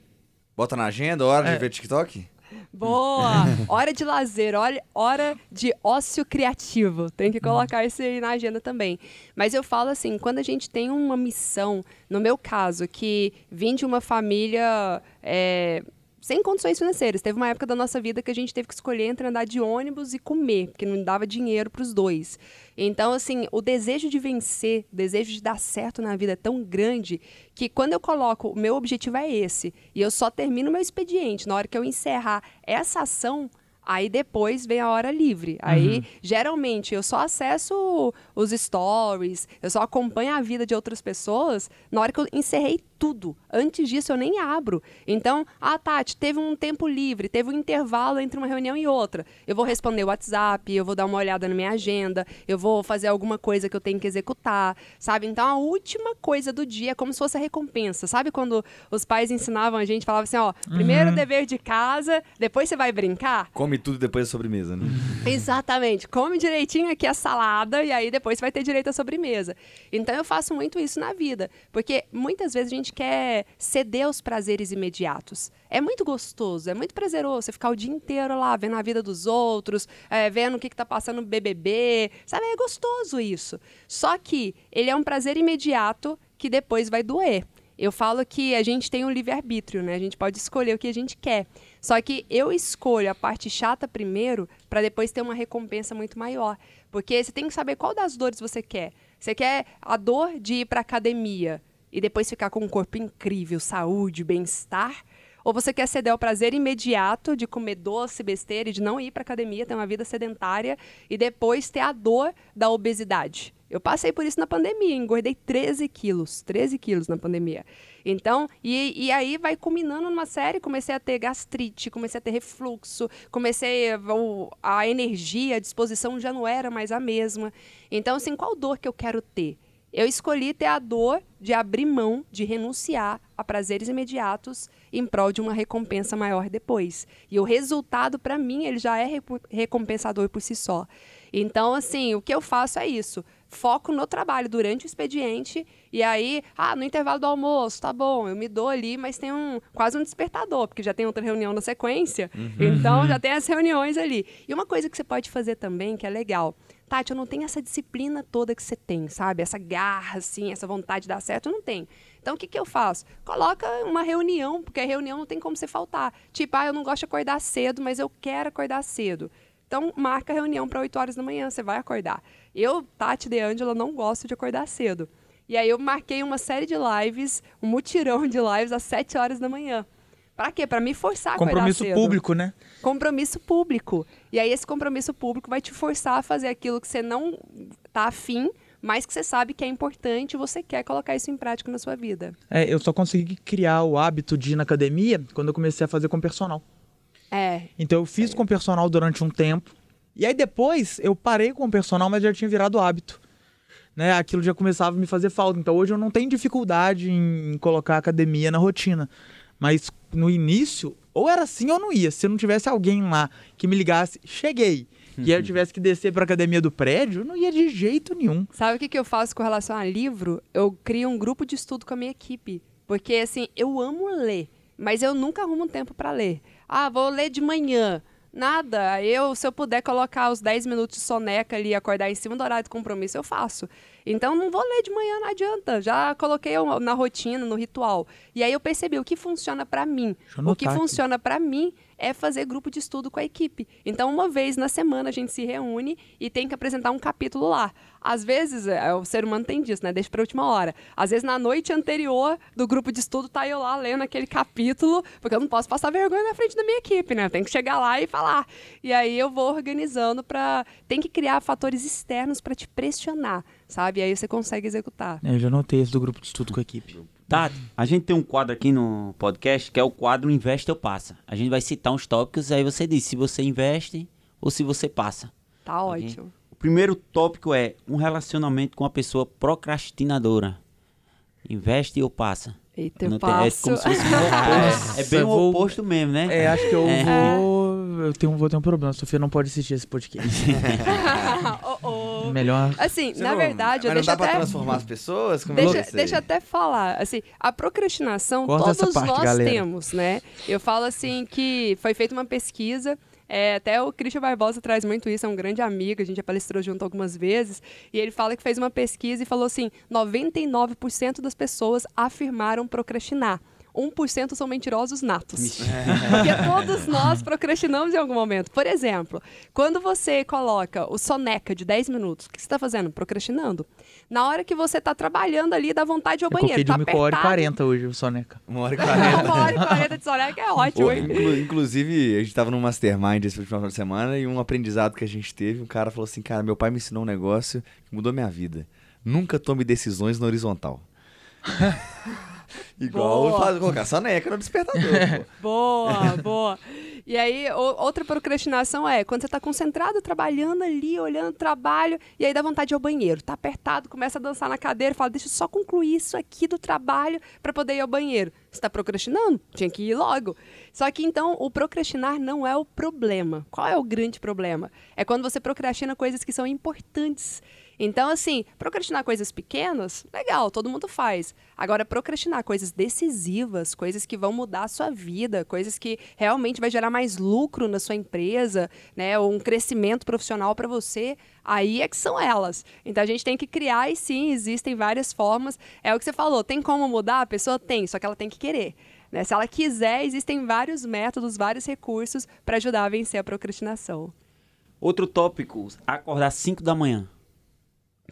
Bota na agenda, hora É. de ver TikTok? Boa! Hora de lazer, hora, hora de ócio criativo. Tem que colocar isso aí na agenda também. Mas eu falo assim, quando a gente tem uma missão, no meu caso, que vim de uma família é, sem condições financeiras. Teve uma época da nossa vida que a gente teve que escolher entre andar de ônibus e comer, porque não dava dinheiro para os dois. Então, assim, o desejo de vencer, o desejo de dar certo na vida é tão grande que quando eu coloco, o meu objetivo é esse, e eu só termino meu expediente na hora que eu encerrar essa ação, aí depois vem a hora livre. Aí, geralmente, eu só acesso os stories, eu só acompanho a vida de outras pessoas na hora que eu encerrei tudo. Antes disso, eu nem abro. Então, ah, Tati, teve um tempo livre, teve um intervalo entre uma reunião e outra. Eu vou responder o WhatsApp, eu vou dar uma olhada na minha agenda, eu vou fazer alguma coisa que eu tenho que executar, sabe? Então, a última coisa do dia é como se fosse a recompensa. Sabe quando os pais ensinavam a gente, falavam assim, ó, primeiro dever de casa, depois você vai brincar? Come tudo depois da sobremesa, né? Exatamente. Come direitinho aqui a salada e aí depois você vai ter direito à sobremesa. Então eu faço muito isso na vida, porque muitas vezes a gente quer ceder aos prazeres imediatos. É muito gostoso, é muito prazeroso você ficar o dia inteiro lá vendo a vida dos outros, é, vendo o que, que tá passando no BBB, sabe? É gostoso isso. Só que ele é um prazer imediato que depois vai doer. Eu falo que a gente tem um livre-arbítrio, né? A gente pode escolher o que a gente quer. Só que eu escolho a parte chata primeiro para depois ter uma recompensa muito maior. Porque você tem que saber qual das dores você quer. Você quer a dor de ir para academia e depois ficar com um corpo incrível, saúde, bem-estar? Ou você quer ceder ao prazer imediato de comer doce, besteira e de não ir para academia, ter uma vida sedentária e depois ter a dor da obesidade? Eu passei por isso na pandemia, engordei 13 quilos, 13 quilos na pandemia. Então, e, e aí vai culminando numa série, comecei a ter gastrite, comecei a ter refluxo, comecei, o- a energia, a disposição já não era mais a mesma. Então, assim, qual dor que eu quero ter? Eu escolhi ter a dor de abrir mão, de renunciar a prazeres imediatos em prol de uma recompensa maior depois. E o resultado, para mim, ele já é repu- recompensador por si só. Então, assim, o que eu faço é isso. Foco no trabalho durante o expediente e aí, ah, no intervalo do almoço, tá bom, eu me dou ali, mas tem um quase um despertador, porque já tem outra reunião na sequência. Então, já tem as reuniões ali. E uma coisa que você pode fazer também, que é legal, Tati, eu não tenho essa disciplina toda que você tem, sabe? Essa garra, assim, essa vontade de dar certo, eu não tenho. Então, o que, que eu faço? Coloca uma reunião, porque a reunião não tem como você faltar. Tipo, ah, eu não gosto de acordar cedo, mas eu quero acordar cedo. Então, marca a reunião para 8 horas da manhã, você vai acordar. Eu, Tati De Angela, não gosto de acordar cedo. E aí eu marquei uma série de lives, um mutirão de lives às 7 horas da manhã. Pra quê? Pra me forçar a Compromisso público, né? compromisso público. E aí esse compromisso público vai te forçar a fazer aquilo que você não tá afim, mas que você sabe que é importante e você quer colocar isso em prática na sua vida. É, eu só consegui criar o hábito de ir na academia quando eu comecei a fazer com personal. É, Então eu fiz com personal durante um tempo. E aí depois eu parei com o personal, mas já tinha virado hábito. Né? Aquilo já começava a me fazer falta. Então hoje eu não tenho dificuldade em colocar academia na rotina. Mas no início, ou era assim ou não ia. Se não tivesse alguém lá que me ligasse, cheguei. E aí eu tivesse que descer para academia do prédio, não ia de jeito nenhum. Sabe o que, que eu faço com relação a livro? Eu crio um grupo de estudo com a minha equipe. Porque, assim, eu amo ler, mas eu nunca arrumo um tempo para ler. Ah, vou ler de manhã. Nada. Eu, se eu puder colocar os 10 minutos de soneca ali e acordar em cima do horário de compromisso, eu faço. Então não vou ler de manhã, não adianta. Já coloquei eu na rotina, no ritual. E aí eu percebi o que funciona pra mim. Eu O que aqui. funciona pra mim é fazer grupo de estudo com a equipe. Então, uma vez na semana a gente se reúne e tem que apresentar um capítulo lá. Às vezes, é, o ser humano tem disso, né? Deixa pra última hora. Às vezes, na noite anterior do grupo de estudo, tá eu lá lendo aquele capítulo, porque eu não posso passar vergonha na frente da minha equipe, né? Tem que chegar lá e falar. E aí eu vou organizando pra. Tem que criar fatores externos pra te pressionar, sabe? E aí você consegue executar. É, Eu já anotei esse do grupo de estudo com a equipe. Tati, a gente tem um quadro aqui no podcast que é o quadro Investe ou Passa. A gente vai citar uns tópicos, aí você diz se você investe ou se você passa. Tá Ok? ótimo. O primeiro tópico é um relacionamento com uma pessoa procrastinadora. Investe ou passa? Eita, eu Não tem- é passo. como se fosse um oposto. É bem Eu o vou- oposto mesmo, né? É, acho que eu É. vou. Eu tenho, vou ter um problema. A Sofia não pode assistir esse podcast. Melhor. Assim, Você na não- verdade, eu mas não dá pra até... transformar as pessoas? Como Deixa, é deixa eu até falar, assim, a procrastinação Corta todos parte, nós galera. temos, né? Eu falo assim que foi feita uma pesquisa, é, até o Christian Barbosa traz muito isso, é um grande amigo, a gente já palestrou junto algumas vezes, e ele fala que fez uma pesquisa e falou assim, 99% das pessoas afirmaram procrastinar. 1% são mentirosos natos. Porque todos nós procrastinamos em algum momento. Por exemplo, quando você coloca o soneca de 10 minutos, o que você está fazendo? Procrastinando. Na hora que você está trabalhando ali, dá vontade de ir ao Eu coloquei banheiro. de Tá 1 hora e apertado. 40 hoje, o Soneca. Uma hora e quarenta. Uma hora e 40 de soneca é ótimo, hein? inclu- inclusive, a gente tava num mastermind esse final de semana e um aprendizado que a gente teve, um cara falou assim, cara, meu pai me ensinou um negócio que mudou minha vida. Nunca tome decisões na horizontal. Igual Boa. faz, colocar soneca no despertador. Boa, boa. E aí, outra procrastinação é quando você está concentrado, trabalhando ali, olhando o trabalho, e aí dá vontade de ir ao banheiro. Tá apertado, começa a dançar na cadeira, fala, deixa eu só concluir isso aqui do trabalho para poder ir ao banheiro. Você está procrastinando? Tinha que ir logo. Só que então, o procrastinar não é o problema. Qual é o grande problema? É quando você procrastina coisas que são importantes. Então, assim, procrastinar coisas pequenas, legal, todo mundo faz. Agora, procrastinar coisas decisivas, coisas que vão mudar a sua vida, coisas que realmente vai gerar mais lucro na sua empresa, né, ou um crescimento profissional para você, aí é que são elas. Então, a gente tem que criar e sim, existem várias formas. É o que você falou, tem como mudar? A pessoa tem, só que ela tem que querer. Né? Se ela quiser, existem vários métodos, vários recursos para ajudar a vencer a procrastinação. Outro tópico, acordar 5 da manhã.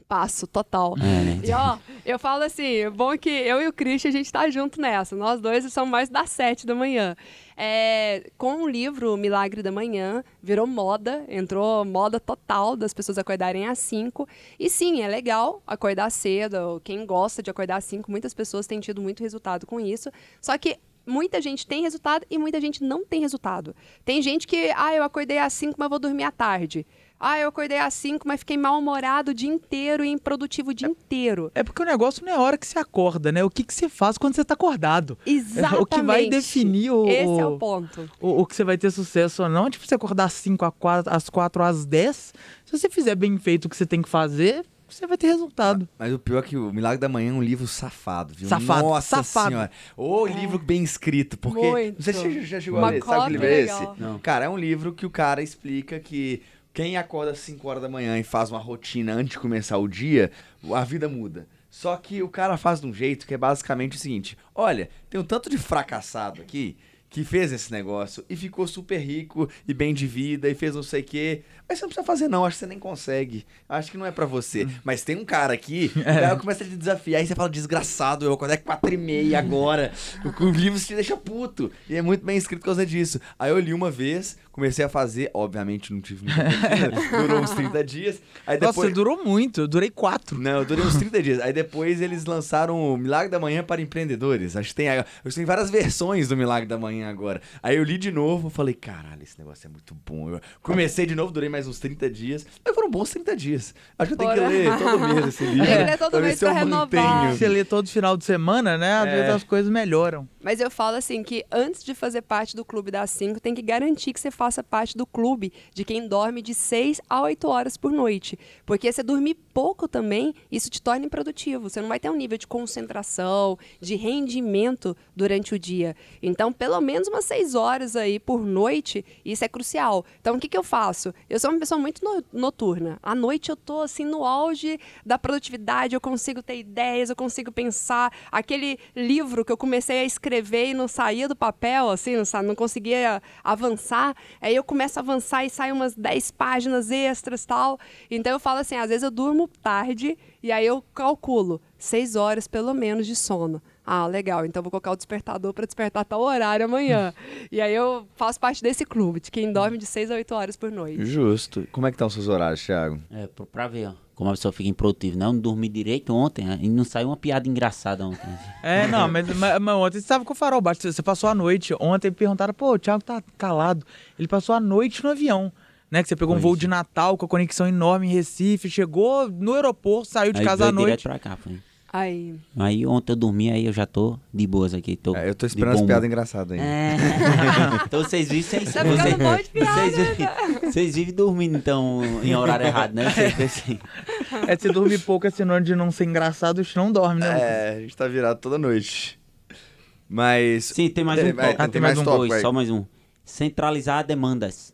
Passo, total. É, né? E ó, eu falo assim, bom que eu e o Christian a gente tá junto nessa. Nós dois somos mais das sete da manhã. É, com o livro Milagre da Manhã, virou moda, entrou moda total das pessoas acordarem às cinco. E sim, é legal acordar cedo. Quem gosta de acordar às cinco, muitas pessoas têm tido muito resultado com isso. Só que muita gente tem resultado e muita gente não tem resultado. Tem gente que, ah, eu acordei às 5, mas vou dormir à tarde. Ah, eu acordei às 5, mas fiquei mal-humorado o dia inteiro e improdutivo o dia inteiro. É porque o negócio não é a hora que você acorda, né? O que, que você faz quando você tá acordado. Exatamente. O que vai definir o, Esse é o- o ponto. o, o que você vai ter sucesso ou não. Tipo, você acordar às 5, às 4, às 4, às 10. Se você fizer bem feito o que você tem que fazer, você vai ter resultado. Mas o pior é que o Milagre da Manhã é um livro safado, viu? Safado, Nossa safado. senhora. Ô, livro bem escrito, porque... Muito. Não sei se você já chegou Uma a ler. Sabe que livro é esse? Não. Cara, é um livro que o cara explica que quem acorda às 5 horas da manhã e faz uma rotina antes de começar o dia, a vida muda. Só que o cara faz de um jeito que é basicamente o seguinte: olha, tem um tanto de fracassado aqui que fez esse negócio e ficou super rico e bem de vida e fez não sei o quê. Mas você não precisa fazer, não. Acho que você nem consegue. Acho que não é pra você. Mas tem um cara aqui, o cara começa a te desafiar. Aí você fala, desgraçado, eu acordei quatro e meia agora. O, o livro te deixa puto. E é muito bem escrito por causa disso. Aí eu li uma vez, comecei a fazer. Obviamente não tive muita Durou uns 30 dias. Aí Nossa, depois... você durou muito. Eu durei 4. Não, eu durei uns 30 dias. Aí depois eles lançaram o Milagre da Manhã para empreendedores. Acho que tem, acho tem várias versões do Milagre da Manhã agora. Aí eu li de novo, falei, caralho, esse negócio é muito bom. Eu comecei de novo, durei mais uns 30 dias. Mas foram bons 30 dias. Acho que eu tenho que ler todo mês esse livro. Tem que ler todo mês pra renovar. Você lê todo final de semana, né? Às É. vezes as coisas melhoram. Mas eu falo assim que antes de fazer parte do clube das 5, tem que garantir que você faça parte do clube de quem dorme de 6 a 8 horas por noite. Porque você dormir pouco também, isso te torna improdutivo. Você não vai ter um nível de concentração, de rendimento durante o dia. Então, pelo menos umas 6 horas aí por noite, isso é crucial. Então, o que, que eu faço? Eu sou uma pessoa muito no noturna. À noite eu tô assim no auge da produtividade, eu consigo ter ideias, eu consigo pensar. Aquele livro que eu comecei a escrever e não saía do papel, assim, não, não conseguia avançar. Aí eu começo a avançar e sai umas 10 páginas extras tal. Então eu falo assim, às vezes eu durmo tarde e aí eu calculo 6 horas pelo menos de sono. Ah, legal. Então vou colocar o despertador para despertar tal horário amanhã. e aí eu faço parte desse clube, de quem dorme de 6 a 8 horas por noite. Justo. Como é que estão os seus horários, Thiago? É, pra ver, ó. Como a pessoa fica improdutiva. Não, não dormi direito ontem né? e não saiu uma piada engraçada ontem. É, não, mas, mas, mas ontem você estava com o farol baixo. Você passou a noite. Ontem perguntaram, pô, o Thiago tá calado. Ele passou a noite no avião. Né, que você pegou foi um voo isso. de Natal com a conexão enorme em Recife, chegou no aeroporto, saiu de aí casa à noite. Pra cá, foi. Aí. Aí ontem eu dormi, aí eu já tô de boas aqui. Tô é, eu tô esperando as piadas engraçadas ainda. É. então vocês vivem sem tá vocês, vocês, vocês vivem dormindo, então, em horário errado, né? Assim. É, se dormir pouco é sinônimo de não ser engraçado, a gente não dorme, né? É, a gente tá virado toda noite. Mas. Sim, tem mais um. Vai, ah, tem, tem, mais, mais um, dois, só mais um. Centralizar demandas.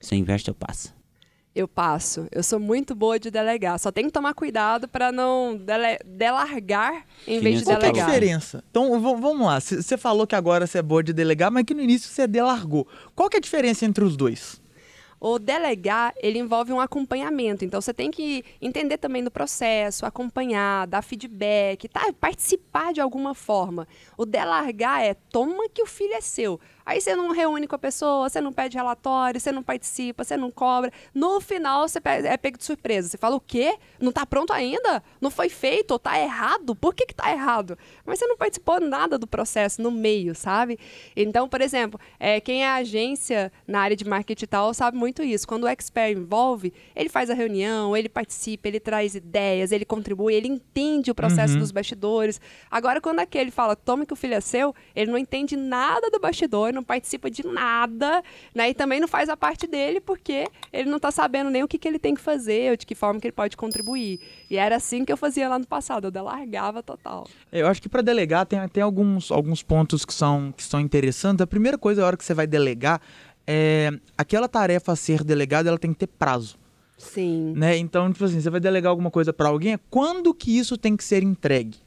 Você investe ou passa? Eu passo. Eu sou muito boa de delegar. Só tem que tomar cuidado para não dele delargar em vez de delegar. Qual é a diferença? Então, vamos lá. Você falou que agora você é boa de delegar, mas que no início você delargou. Qual que é a diferença entre os dois? O delegar, ele envolve um acompanhamento. Então, você tem que entender também do processo, acompanhar, dar feedback, tá? participar de alguma forma. O delargar é, toma que o filho é seu. Aí você não reúne com a pessoa, você não pede relatório, você não participa, você não cobra. No final, você é pego de surpresa. Você fala, o quê? Não está pronto ainda? Não foi feito? Está errado? Por que está errado? Mas você não participou nada do processo no meio, sabe? Então, por exemplo, é, quem é agência na área de marketing e tal sabe muito isso. Quando o expert envolve, ele faz a reunião, ele participa, ele traz ideias, ele contribui, ele entende o processo uhum. dos bastidores. Agora, quando aquele fala, tome que o filho é seu, ele não entende nada do bastidor não participa de nada, né? E também não faz a parte dele porque ele não está sabendo nem o que, que ele tem que fazer, ou de que forma que ele pode contribuir. E era assim que eu fazia lá no passado, eu delargava total. Eu acho que para delegar tem, tem alguns, alguns pontos que são, que são interessantes. A primeira coisa, a hora que você vai delegar, é aquela tarefa a ser delegada, ela tem que ter prazo. Sim. Né? Então, tipo assim, você vai delegar alguma coisa para alguém, é quando que isso tem que ser entregue?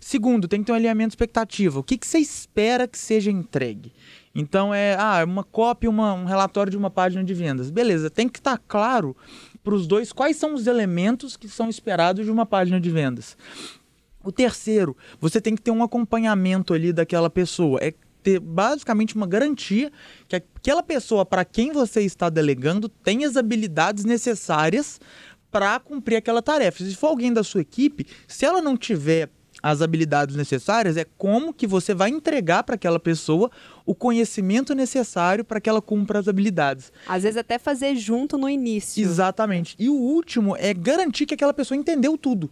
Segundo, tem que ter um alinhamento expectativa. O que, que você espera que seja entregue? Então é ah, uma cópia, uma, um relatório de uma página de vendas. Beleza, tem que estar tá claro para os dois quais são os elementos que são esperados de uma página de vendas. O terceiro, você tem que ter um acompanhamento ali daquela pessoa. É ter basicamente uma garantia que aquela pessoa para quem você está delegando tem as habilidades necessárias para cumprir aquela tarefa. Se for alguém da sua equipe, se ela não tiver as habilidades necessárias, é como que você vai entregar para aquela pessoa o conhecimento necessário para que ela cumpra as habilidades. Às vezes até fazer junto no início. Exatamente. E o último é garantir que aquela pessoa entendeu tudo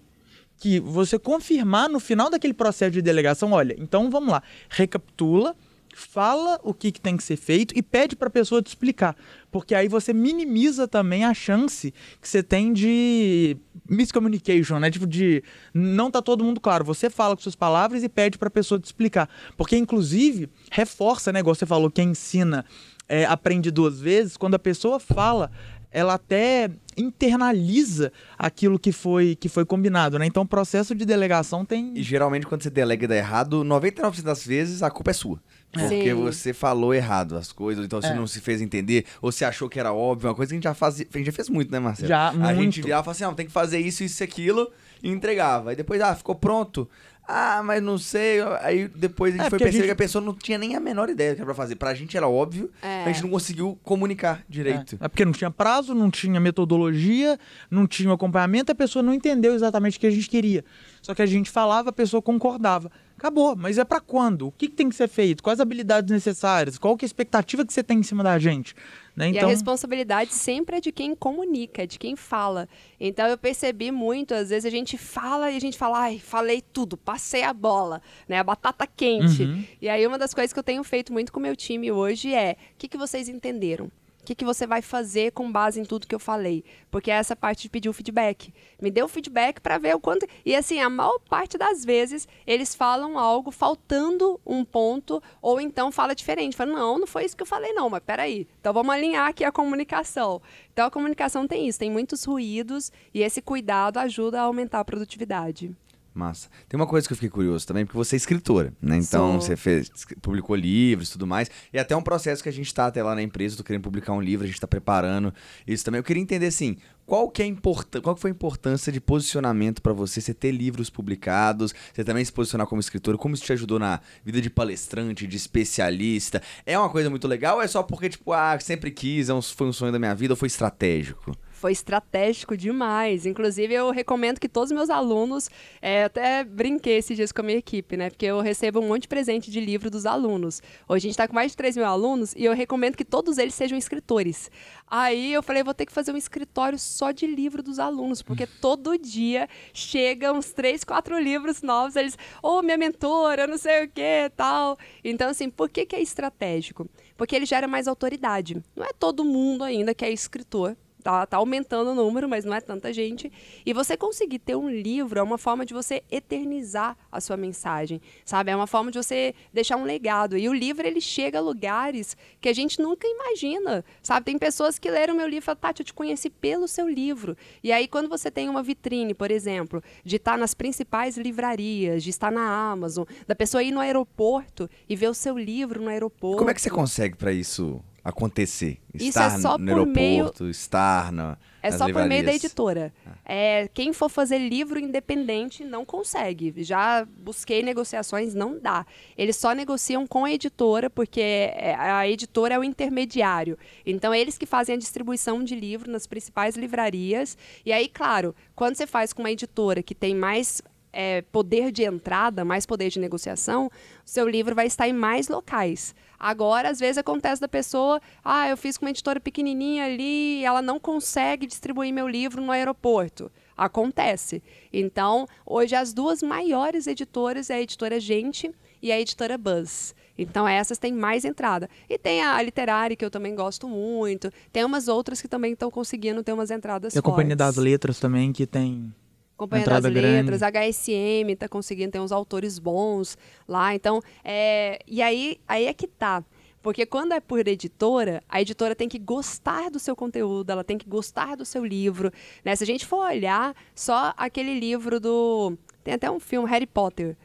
que você confirmar no final daquele processo de delegação, olha, então vamos lá, recapitula fala o que, que tem que ser feito e pede para a pessoa te explicar. Porque aí você minimiza também a chance que você tem de miscommunication, né? Tipo, de não tá todo mundo claro. Você fala com suas palavras e pede para a pessoa te explicar. Porque, inclusive, reforça, né? Igual você falou, quem ensina é, aprende duas vezes. Quando a pessoa fala, ela até internaliza aquilo que foi, que foi combinado, né? Então o processo de delegação tem. E geralmente quando você delega e dá errado, 99% das vezes a culpa é sua. Porque Sim. você falou errado as coisas, então você é. não se fez entender, ou você achou que era óbvio, uma coisa que a gente já faz, a gente já fez muito, né, Marcelo? Já, a muito. gente virava e falava assim, ah, tem que fazer isso, isso e aquilo, e entregava. Aí depois, ah, ficou pronto. Ah, mas não sei. Aí depois a gente é, foi perceber a gente... que a pessoa não tinha nem a menor ideia do que era pra fazer. Pra gente era óbvio, é. a gente não conseguiu comunicar direito. É. é. porque não tinha prazo, não tinha metodologia, não tinha acompanhamento, a pessoa não entendeu exatamente o que a gente queria. Só que a gente falava, a pessoa concordava. Acabou, mas é para quando? O que, que, tem que ser feito? Quais habilidades necessárias? Qual que é a expectativa que você tem em cima da gente? Né? E a Então, responsabilidade sempre é de quem comunica, é de quem fala. Então eu percebi muito, às vezes a gente fala e a gente fala, ai, falei tudo, passei a bola, né? A batata quente. Uhum. E aí uma das coisas que eu tenho feito muito com o meu time hoje é, o que, que vocês entenderam? O que, que você vai fazer com base em tudo que eu falei? Porque é essa parte de pedir o feedback. Me dê o feedback para ver o quanto. E assim, a maior parte das vezes eles falam algo faltando um ponto, ou então fala diferente. Fala, não, não foi isso que eu falei, não, mas peraí. Então vamos alinhar aqui a comunicação. Então a comunicação tem isso, tem muitos ruídos, e esse cuidado ajuda a aumentar a produtividade. Massa. Tem uma coisa que eu fiquei curioso também, porque você é escritora, né? Então Sou. você fez, publicou livros e tudo mais. E até um processo que a gente tá até lá na empresa, tô querendo publicar um livro, a gente tá preparando isso também. Eu queria entender assim, qual que é a importância, qual que foi a importância de posicionamento pra você, você ter livros publicados, você também se posicionar como escritor, como isso te ajudou na vida de palestrante, de especialista? É uma coisa muito legal ou é só porque, tipo, ah, sempre quis, é foi um sonho da minha vida ou foi estratégico? Foi estratégico demais. Inclusive, eu recomendo que todos os meus alunos, é, até brinquei esses dias com a minha equipe, né? Porque eu recebo um monte de presente de livro dos alunos. Hoje a gente está com mais de 3 mil alunos e eu recomendo que todos eles sejam escritores. Aí eu falei, vou ter que fazer um escritório só de livro dos alunos, porque todo dia chegam uns três, quatro livros novos. Eles, ô, minha mentora, não sei o que, tal. Então, assim, por que, que é estratégico? Porque ele gera mais autoridade. Não é todo mundo ainda que é escritor. Tá, tá aumentando o número, mas não é tanta gente. E você conseguir ter um livro é uma forma de você eternizar a sua mensagem, sabe? É uma forma de você deixar um legado. E o livro, ele chega a lugares que a gente nunca imagina, sabe? Tem pessoas que leram meu livro e falam, Tati, eu te conheci pelo seu livro. E aí, quando você tem uma vitrine, por exemplo, de estar nas principais livrarias, de estar na Amazon, da pessoa ir no aeroporto e ver o seu livro no aeroporto. Como é que você consegue pra isso acontecer? Isso é só no por aeroporto, estar na, É só por meio da livrarias? editora. É, quem for fazer livro independente não consegue. Já busquei negociações, não dá. Eles só negociam com a editora, porque é- a editora é o intermediário. Então, eles que fazem a distribuição de livro nas principais livrarias. E aí, claro, quando você faz com uma editora que tem mais é, poder de entrada, mais poder de negociação, seu livro vai estar em mais locais. Agora, às vezes, acontece da pessoa, ah, eu fiz com uma editora pequenininha ali e ela não consegue distribuir meu livro no aeroporto. Acontece. Então, hoje, as duas maiores editoras é a editora Gente e a editora Buzz. Então, essas têm mais entrada. E tem a Literária, que eu também gosto muito. Tem umas outras que também estão conseguindo ter umas entradas tem a Companhia das fortes. Letras também, que tem Companhia Entrada das. Letras, HSM está conseguindo ter uns autores bons lá. Então, é, e aí, aí é que tá. Porque quando é por editora, a editora tem que gostar do seu conteúdo, ela tem que gostar do seu livro. Né? Se a gente for olhar só aquele livro do. Tem até um filme, Harry Potter.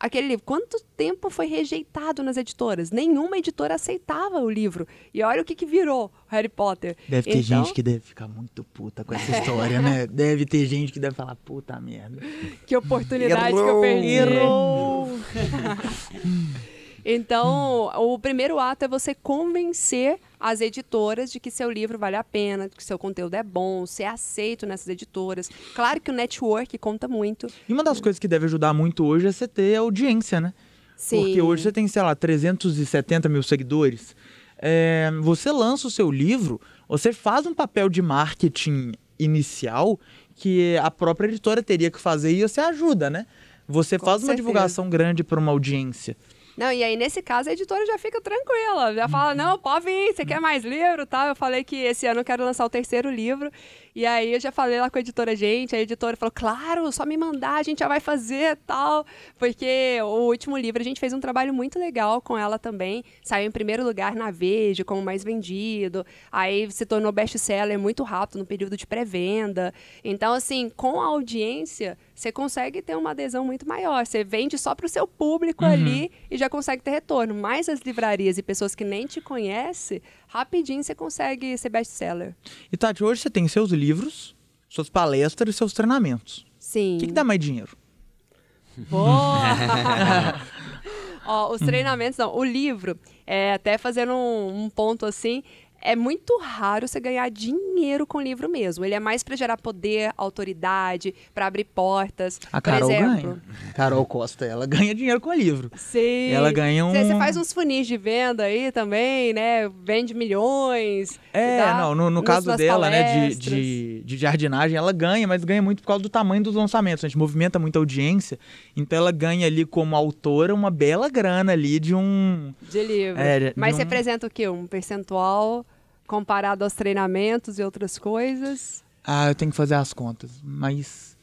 Aquele livro, quanto tempo foi rejeitado nas editoras? Nenhuma editora aceitava o livro. E olha o que, que virou o Harry Potter. Deve ter Então, gente que deve ficar muito puta com essa história, né? Deve ter gente que deve falar, puta merda. Que oportunidade que eu Errou! perdi. Errou! Então, o primeiro ato é você convencer as editoras de que seu livro vale a pena, de que seu conteúdo é bom, ser aceito nessas editoras. Claro que o network conta muito. E uma das coisas que deve ajudar muito hoje é você ter audiência, né? Sim. Porque hoje você tem, sei lá, 370 mil seguidores. É, você lança o seu livro, você faz um papel de marketing inicial que a própria editora teria que fazer e você ajuda, né? Você Com faz uma certeza. divulgação grande para uma audiência. Não, e aí nesse caso a editora já fica tranquila, já fala, não, pode vir, você quer mais livro, tal. Eu falei que esse ano eu quero lançar o terceiro livro, e aí eu já falei lá com a editora, gente, a editora falou, claro, só me mandar, a gente já vai fazer, tal. Porque o último livro a gente fez um trabalho muito legal com ela também, saiu em primeiro lugar na Veja, como mais vendido, aí se tornou best-seller muito rápido no período de pré-venda. Então, assim, com a audiência, você consegue ter uma adesão muito maior. Você vende só para o seu público ali e já consegue ter retorno. Mas as livrarias e pessoas que nem te conhecem, rapidinho você consegue ser best-seller. E Tati, hoje você tem seus livros, suas palestras e seus treinamentos. Sim. O que, que dá mais dinheiro? Boa! Ó, os treinamentos, não. O livro, é, até fazendo um, um ponto assim, é muito raro você ganhar dinheiro com livro mesmo. Ele é mais para gerar poder, autoridade, para abrir portas. A Carol Por exemplo, ganha. Carol Costa, ela ganha dinheiro com livro. Sim. Ela ganha um- Você faz uns funis de venda aí também, né? Vende milhões. É, dá não, no, no caso dela, né, de, palestras. de, de jardinagem, ela ganha, mas ganha muito por causa do tamanho dos lançamentos. A gente movimenta muita audiência, então ela ganha ali como autora uma bela grana ali de um. De livro. É, Mas um- representa o quê? Um percentual comparado aos treinamentos e outras coisas? Ah, eu tenho que fazer as contas, mas.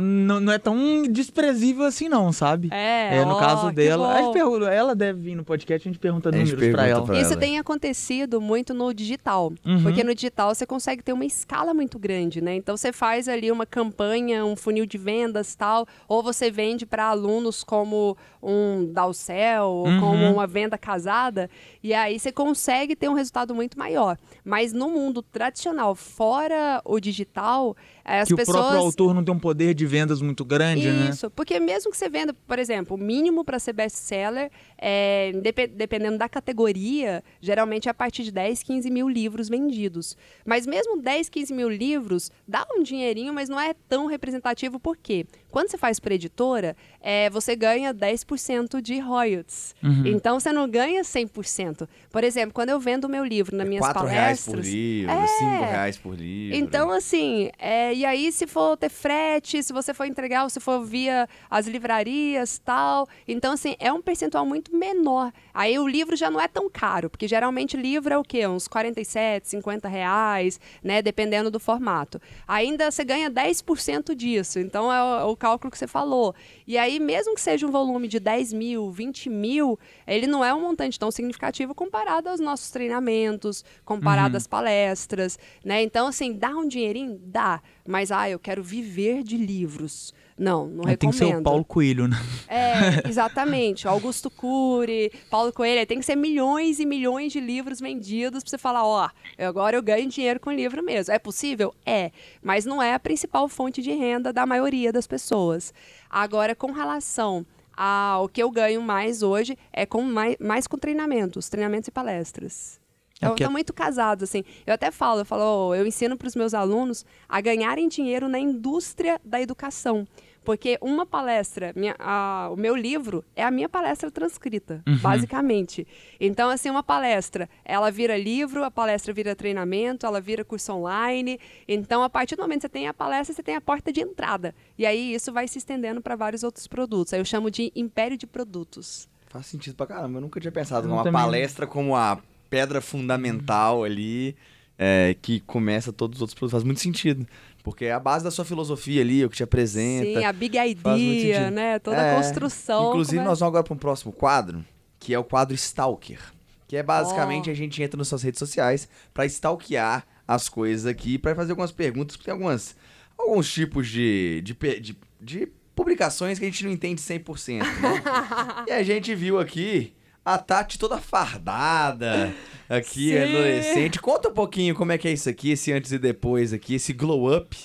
Não, não é tão desprezível assim, não, sabe? É, no ó, caso dela. A gente pergunta, ela deve vir no podcast, a gente pergunta A gente números pra pergunta ela. pra Isso ela. tem acontecido muito no digital, Uhum. porque no digital você consegue ter uma escala muito grande, né? Então você faz ali uma campanha, um funil de vendas tal, ou você vende para alunos como um Dalcel, ou Uhum. como uma venda casada, e aí você consegue ter um resultado muito maior. Mas no mundo tradicional, fora o digital, as que pessoas o próprio autor não tem um poder de vendas muito grande, né? isso, porque mesmo que você venda, por exemplo, o mínimo para ser best-seller, é, depe- dependendo da categoria, geralmente é a partir de 10, 15 mil livros vendidos. Mas mesmo 10, 15 mil livros dá um dinheirinho, mas não é tão representativo, por quê? Quando você faz para editora, é, você ganha 10% de royalties. Uhum. Então você não ganha 100%. Por exemplo, quando eu vendo o meu livro nas minhas 4 É reais por palestras. livro, É. 5 reais por livro. Então, assim, é, e aí se for ter frete, se você for entregar, ou se for via as livrarias tal. Então, assim, é um percentual muito menor. Aí o livro já não é tão caro, porque geralmente livro é o quê? Uns 47, 50 reais, né? Dependendo do formato. Ainda você ganha 10% disso. Então é o, é o cálculo que você falou. E aí, mesmo que seja um volume de 10 mil, 20 mil, ele não é um montante tão significativo comparado aos nossos treinamentos, comparado às palestras, né? Então, assim, dá um dinheirinho? Dá. Mas, ah, eu quero viver de livros. Não, não Tem que recomendo. ser o Paulo Coelho, né? É, exatamente. Augusto Cury, Paulo Coelho, tem que ser milhões e milhões de livros vendidos pra você falar, ó, agora eu ganho dinheiro com livro mesmo. É possível? É, mas não é a principal fonte de renda da maioria das pessoas. Agora, com relação ao que eu ganho mais hoje, é com mais, mais com treinamentos, treinamentos e palestras. É Então, porque- tá muito casado, assim. Eu até falo, eu falo, ó, eu ensino para os meus alunos a ganharem dinheiro na indústria da educação. Porque uma palestra, minha- a- o meu livro é a minha palestra transcrita, basicamente. Então, assim, uma palestra, ela vira livro, a palestra vira treinamento, ela vira curso online. Então, a partir do momento que você tem a palestra, você tem a porta de entrada. E aí isso vai se estendendo para vários outros produtos. Aí eu chamo de império de produtos. Faz sentido pra caramba. Eu nunca tinha pensado Eu numa também palestra como a pedra fundamental ali, é, que começa todos os outros produtos. Faz muito sentido. Porque é a base da sua filosofia ali, o que te apresenta. Sim, a big idea, né? Toda É, a construção. Inclusive, é- nós vamos agora para um próximo quadro, que é o quadro Stalker. Que é basicamente Ó. a gente entra nas suas redes sociais para stalkear as coisas aqui, para fazer algumas perguntas, porque tem algumas, alguns tipos de, de, de, de publicações que a gente não entende 100%. Né? e a gente viu aqui a Tati toda fardada, aqui, Sim. adolescente. Conta um pouquinho como é que é isso aqui, esse antes e depois aqui, esse glow up.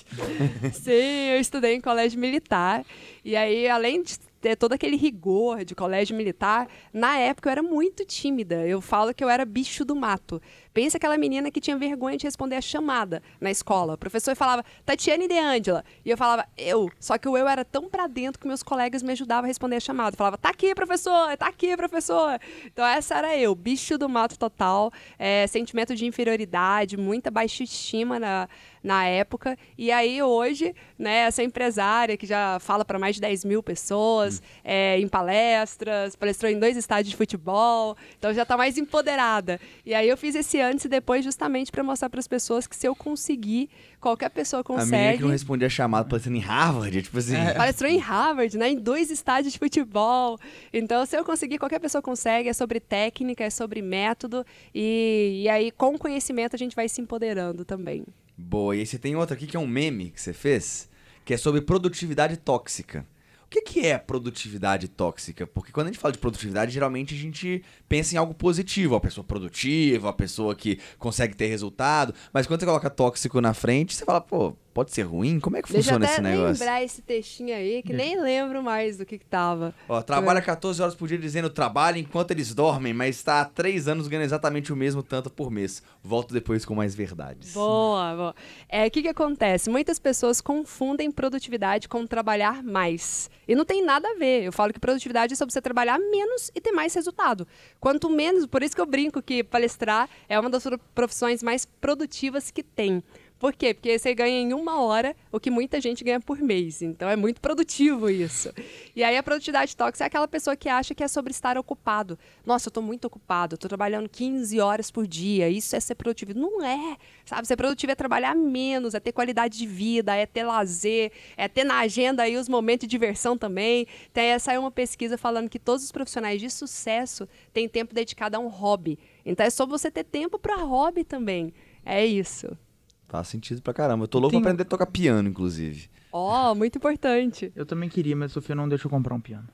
Sim, eu estudei em colégio militar. E aí, além de ter todo aquele rigor de colégio militar, na época eu era muito tímida. Eu falo que eu era bicho do mato. Pensa aquela menina que tinha vergonha de responder a chamada na escola. O professor falava, Tatiane de Ângela. E eu falava, eu. Só que o eu era tão pra dentro que meus colegas me ajudavam a responder a chamada. Eu falava, tá aqui, professor, tá aqui, professor. Então essa era eu, bicho do mato total. É, sentimento de inferioridade, muita baixa estima na, na época. E aí hoje, né, essa empresária que já fala para mais de 10 mil pessoas, é, em palestras, palestrou em dois estádios de futebol, então já está mais empoderada. E aí eu fiz esse antes e depois justamente para mostrar para as pessoas que se eu conseguir, qualquer pessoa A menina que não consegue. respondia a chamada parecendo em Harvard, tipo assim. Palestrou em Harvard, né? Em dois estádios de futebol. Então, se eu conseguir, qualquer pessoa consegue. É sobre técnica, é sobre método. E, e aí, com o conhecimento, a gente vai se empoderando também. Boa, e aí você tem outra aqui que é um meme que você fez, que é sobre produtividade tóxica. O que, que é produtividade tóxica? Porque quando a gente fala de produtividade, geralmente a gente pensa em algo positivo, a pessoa produtiva, a pessoa que consegue ter resultado, mas quando você coloca tóxico na frente, você fala, pô, pode ser ruim? Como é que Deixa eu funciona até esse negócio? lembrar esse textinho aí, que nem lembro mais do que, que tava. Ó, trabalha 14 horas por dia dizendo trabalho enquanto eles dormem, mas está há 3 anos ganhando exatamente o mesmo tanto por mês. Volto depois com mais verdades. Boa, boa. É, o que, que acontece? Muitas pessoas confundem produtividade com trabalhar mais. E não tem nada a ver. Eu falo que produtividade é sobre você trabalhar menos e ter mais resultado. Quanto menos, por isso que eu brinco que palestrar é uma das profissões mais produtivas que tem. Por quê? Porque você ganha em uma hora o que muita gente ganha por mês. Então é muito produtivo isso. E aí a produtividade tóxica é aquela pessoa que acha que é sobre estar ocupado. Nossa, eu estou muito ocupado, estou trabalhando 15 horas por dia. Isso é ser produtivo. Não é. Sabe, ser produtivo é trabalhar menos, é ter qualidade de vida, é ter lazer, é ter na agenda aí os momentos de diversão também. Tem, saiu uma pesquisa falando que todos os profissionais de sucesso têm tempo dedicado a um hobby. Então é sobre você ter tempo para hobby também. É isso. Faz sentido pra caramba. Eu tô louco Tem- pra aprender a tocar piano, inclusive. Ó, muito importante. Eu também queria, mas a Sofia não deixa eu comprar um piano.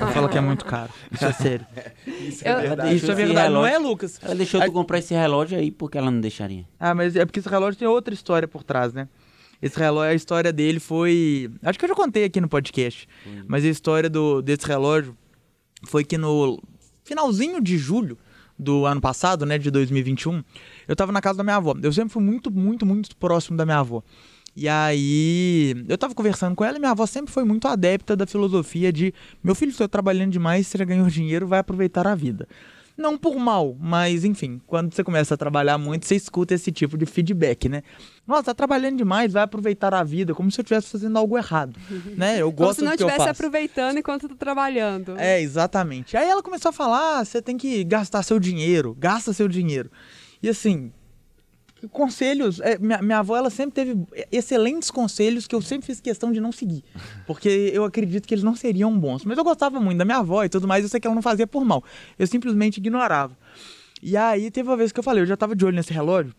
Ela fala que é muito caro. Isso é sério. Isso Eu- verdade. Isso é verdade, não é, Lucas? Ela deixou tu comprar esse relógio aí porque ela não deixaria. Ah, mas é porque esse relógio tem outra história por trás, né? Esse relógio, a história dele foi. Acho que eu já contei aqui no podcast. Mas a história do, desse relógio foi que no finalzinho de julho do ano passado, né, de 2021, eu tava na casa da minha avó. Eu sempre fui muito, muito, muito próximo da minha avó. E aí, eu tava conversando com ela e minha avó sempre foi muito adepta da filosofia de: meu filho, você tá trabalhando demais, você ganhou dinheiro, vai aproveitar a vida. Não por mal, mas enfim, quando você começa a trabalhar muito, você escuta esse tipo de feedback, né? Nossa, tá trabalhando demais, vai aproveitar a vida, como se eu estivesse fazendo algo errado, né? Eu Como gosto se não estivesse aproveitando enquanto tá trabalhando. É, exatamente. Aí ela começou a falar: ah, você tem que gastar seu dinheiro, gasta seu dinheiro. E assim, conselhos. é, minha, minha avó, ela sempre teve excelentes conselhos que eu sempre fiz questão de não seguir. Porque eu acredito que eles não seriam bons. Mas eu gostava muito da minha avó e tudo mais, eu sei que ela não fazia por mal. Eu simplesmente ignorava. E aí teve uma vez que eu falei: eu já tava de olho nesse relógio.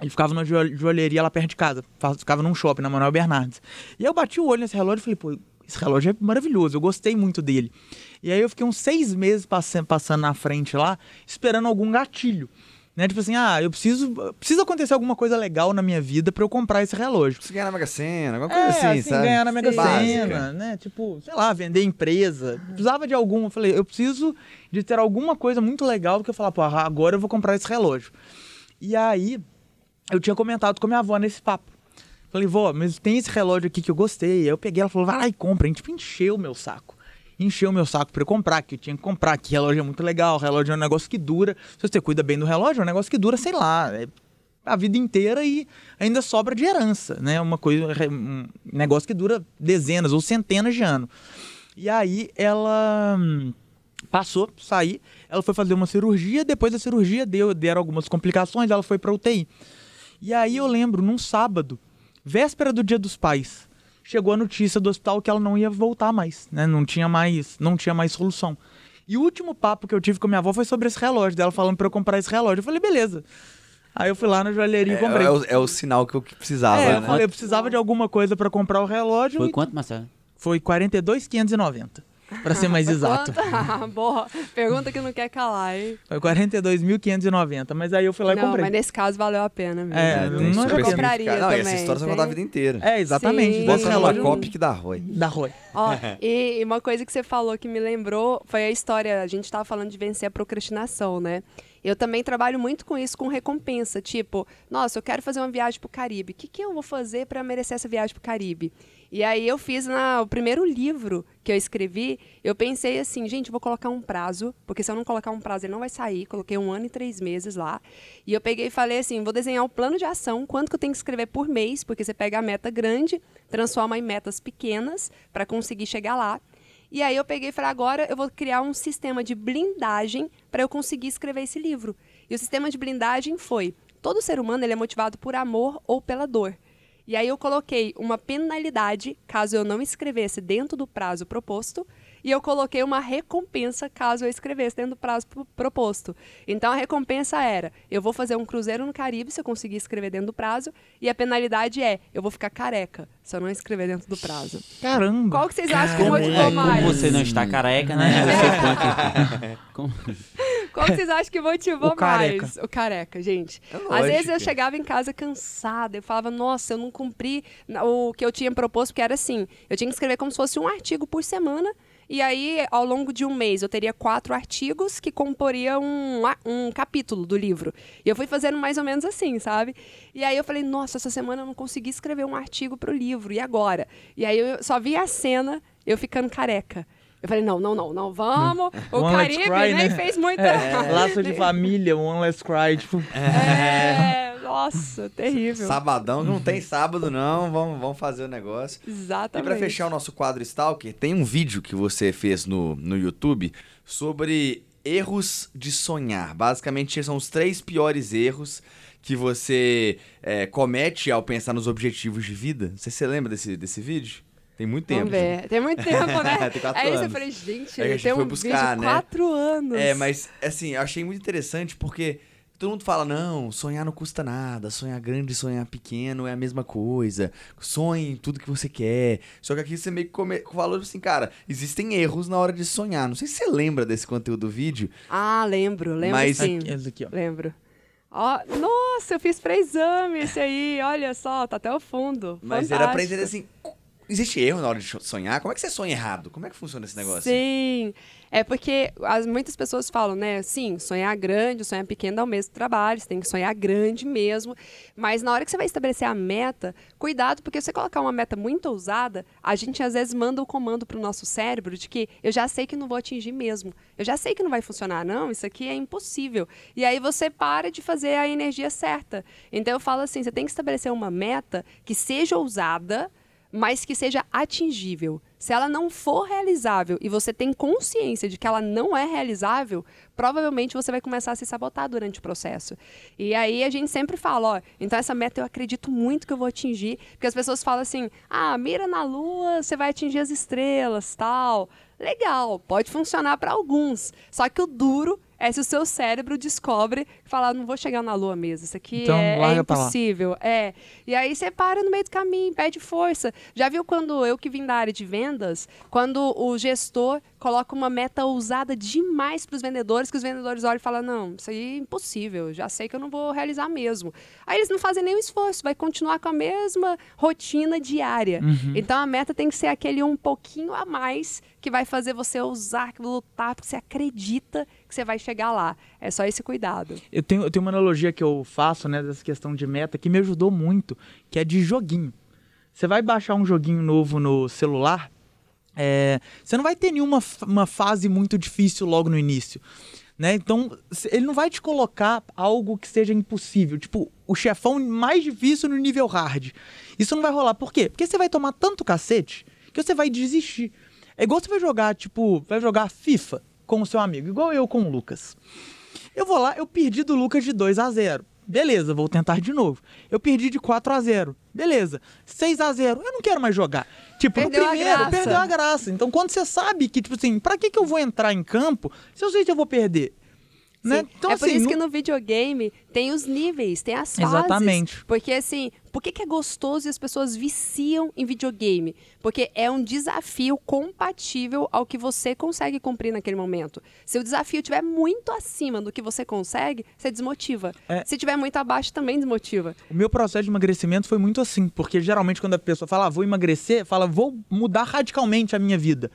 Ele ficava numa joal- joalheria lá perto de casa. Ficava num shopping, na Manuel Bernardes. E aí eu bati o olho nesse relógio e falei, pô, esse relógio é maravilhoso, eu gostei muito dele. E aí eu fiquei uns seis meses passando na frente lá, esperando algum gatilho. Né? Tipo assim, ah, eu preciso. Precisa acontecer alguma coisa legal na minha vida pra eu comprar esse relógio. Se ganhar na Mega Sena, alguma coisa É, assim, sabe? ganhar na Mega. Sena, né? Tipo, sei lá, vender empresa. Precisava de algum. Eu falei, eu preciso de ter alguma coisa muito legal que eu falar, pô, agora eu vou comprar esse relógio. E aí, eu tinha comentado com a minha avó nesse papo. Falei, vó, mas tem esse relógio aqui que eu gostei. Aí eu peguei, ela falou, vai lá e compra. A gente, tipo, encheu o meu saco. Encheu meu saco pra eu comprar, que eu tinha que comprar, que relógio é muito legal, relógio é um negócio que dura. Se você cuida bem do relógio, é um negócio que dura, sei lá, é a vida inteira e ainda sobra de herança, né? Uma coisa, um negócio que dura dezenas ou centenas de anos. E aí ela hum, passou, saí, ela foi fazer uma cirurgia, depois da cirurgia deu, deram algumas complicações, ela foi pra UTI. E aí eu lembro, num sábado, véspera do Dia dos Pais, chegou a notícia do hospital que ela não ia voltar mais, né? Não tinha mais, não tinha mais solução. E o último papo que eu tive com a minha avó foi sobre esse relógio, dela falando pra eu comprar esse relógio. Eu falei, beleza. Aí eu fui lá na joalheria e É, comprei. é o, é o sinal que eu precisava, É, eu né? falei, eu precisava de alguma coisa pra comprar o relógio. Foi e quanto, Marcelo? Foi 42,590. Pra ser mais exato. Ah, Boa. Pergunta que não quer calar, hein? Foi 42.590. Mas aí eu fui lá e não, comprei. mas nesse caso valeu a pena mesmo. É, não é super super compraria. Não, e essa também, história você vai contar a vida inteira. É, exatamente. Sim. Bota relógio copy que dá ROI. da Roy. Ó, e uma coisa que você falou que me lembrou foi a história. A gente tava falando de vencer a procrastinação, né? Eu também trabalho muito com isso, com recompensa. Tipo, nossa, eu quero fazer uma viagem pro Caribe. O que, que eu vou fazer para merecer essa viagem pro Caribe? E aí eu fiz na, o primeiro livro que eu escrevi, eu pensei assim, gente, vou colocar um prazo, porque se eu não colocar um prazo, ele não vai sair. Coloquei um ano e três meses lá. E eu peguei e falei assim, vou desenhar um plano de ação, quanto que eu tenho que escrever por mês, porque você pega a meta grande, transforma em metas pequenas para conseguir chegar lá. E aí eu peguei e falei, agora eu vou criar um sistema de blindagem para eu conseguir escrever esse livro. E o sistema de blindagem foi, todo ser humano ele é motivado por amor ou pela dor. E aí eu coloquei uma penalidade caso eu não escrevesse dentro do prazo proposto, e eu coloquei uma recompensa caso eu escrevesse dentro do prazo pro- proposto. Então a recompensa era: eu vou fazer um cruzeiro no Caribe se eu conseguir escrever dentro do prazo, e a penalidade é: eu vou ficar careca se eu não escrever dentro do prazo. Caramba. Qual que vocês acham que motivou é, como mais? você não está careca, né? Aqui. Como- Qual que vocês acham que motivou O careca. mais? O careca, gente. É Às vezes eu chegava em casa cansada, eu falava, nossa, eu não cumpri o que eu tinha proposto, porque era assim, eu tinha que escrever como se fosse um artigo por semana, e aí, ao longo de um mês, eu teria quatro artigos que comporiam um, um capítulo do livro. E eu fui fazendo mais ou menos assim, sabe? E aí eu falei, nossa, essa semana eu não consegui escrever um artigo pro livro, e agora? E aí eu só vi a cena, eu ficando careca. Eu falei, não, não, não, não, vamos. O One Caribe Cry, nem né? fez muita... É, laço de família, One Less Cry, tipo... É, nossa, terrível. Sabadão, não tem sábado não, vamos, vamos fazer o negócio. E Exatamente. pra fechar o nosso quadro Stalker, tem um vídeo que você fez no, no YouTube sobre erros de sonhar. Basicamente, são os três piores erros que você é, comete ao pensar nos objetivos de vida. Você se lembra desse, desse vídeo? Tem muito tempo. Vamos ver. Tem muito tempo, né? Tem quatro Aí eu anos. falei, gente, É a gente tem foi um buscar, vídeo né? quatro anos. É, mas assim, eu achei muito interessante porque todo mundo fala, não, sonhar não custa nada, sonhar grande e sonhar pequeno é a mesma coisa. Sonhe em tudo que você quer. Só que aqui você meio que come... falou assim, cara, existem erros na hora de sonhar. Não sei se você lembra desse conteúdo do vídeo. Ah, lembro, lembro Mas- sim. Esse aqui, ó. Lembro. Ó, nossa, eu fiz pré-exame esse aí, olha só, tá até o fundo. Mas era pra Fantástico. entender assim, existe erro na hora de sonhar? Como é que você sonha errado? Como é que funciona esse negócio? Sim, é porque as, muitas pessoas falam, né? Sim, sonhar grande, sonhar pequeno dá o mesmo trabalho, você tem que sonhar grande mesmo. Mas na hora que você vai estabelecer a meta, cuidado, porque se você colocar uma meta muito ousada, a gente às vezes manda o comando pro nosso cérebro de que eu já sei que não vou atingir mesmo. Eu já sei que não vai funcionar. Não, isso aqui é impossível. E aí você para de fazer a energia certa. Então eu falo assim: você tem que estabelecer uma meta que seja ousada mas que seja atingível. Se ela não for realizável e você tem consciência de que ela não é realizável, provavelmente você vai começar a se sabotar durante o processo. E aí a gente sempre fala, ó, então essa meta eu acredito muito que eu vou atingir, porque as pessoas falam assim: "Ah, mira na lua, você vai atingir as estrelas", tal. Legal, pode funcionar para alguns. Só que o duro é se o seu cérebro descobre e fala, não vou chegar na lua mesmo, isso aqui Então, é, é impossível. É. E aí você para no meio do caminho, pede força. Já viu quando eu que vim da área de vendas, quando o gestor coloca uma meta ousada demais para os vendedores, que os vendedores olham e falam: não, isso aí é impossível, já sei que eu não vou realizar mesmo. Aí eles não fazem nenhum esforço, vai continuar com a mesma rotina diária. Então a meta tem que ser aquele um pouquinho a mais que vai fazer você ousar, lutar, porque você acredita que você vai chegar lá. É só esse cuidado. Eu tenho, eu tenho uma analogia que eu faço, né, dessa questão de meta, que me ajudou muito, que é de joguinho. Você vai baixar um joguinho novo no celular, é, você não vai ter nenhuma uma fase muito difícil logo no início. Né? Então, ele não vai te colocar algo que seja impossível. Tipo, o chefão mais difícil no nível hard. Isso não vai rolar. Por quê? Porque você vai tomar tanto cacete que você vai desistir. É igual você vai jogar, tipo, vai jogar FIFA com o seu amigo, igual eu com o Lucas. Eu vou lá, eu perdi do Lucas de 2 a 0 Beleza, vou tentar de novo. Eu perdi de 4 a 0 Beleza. 6 a 0 Eu não quero mais jogar. Tipo, Perdeu no a primeiro, graça. perdeu a graça. Então, quando você sabe que, tipo assim, pra que, que eu vou entrar em campo se eu sei que eu vou perder? Né? Então, é por assim, isso não- que no videogame tem os níveis, tem as fases. Exatamente. Porque assim, por que, que é gostoso e as pessoas viciam em videogame? Porque é um desafio compatível ao que você consegue cumprir naquele momento. Se o desafio estiver muito acima do que você consegue, você desmotiva. É. Se estiver muito abaixo, também desmotiva. O meu processo de emagrecimento foi muito assim, porque geralmente quando a pessoa fala, ah, vou emagrecer, fala, vou mudar radicalmente a minha vida.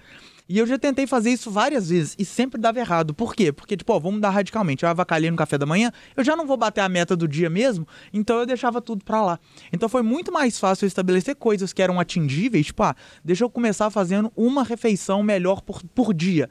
E eu já tentei fazer isso várias vezes e sempre dava errado. Por quê? Porque, tipo, ó, vou mudar radicalmente. Eu avacalhei no café da manhã, eu já não vou bater a meta do dia mesmo, então eu deixava tudo pra lá. Então foi muito mais fácil estabelecer coisas que eram atingíveis, tipo, ah, deixa eu começar fazendo uma refeição melhor por, por dia.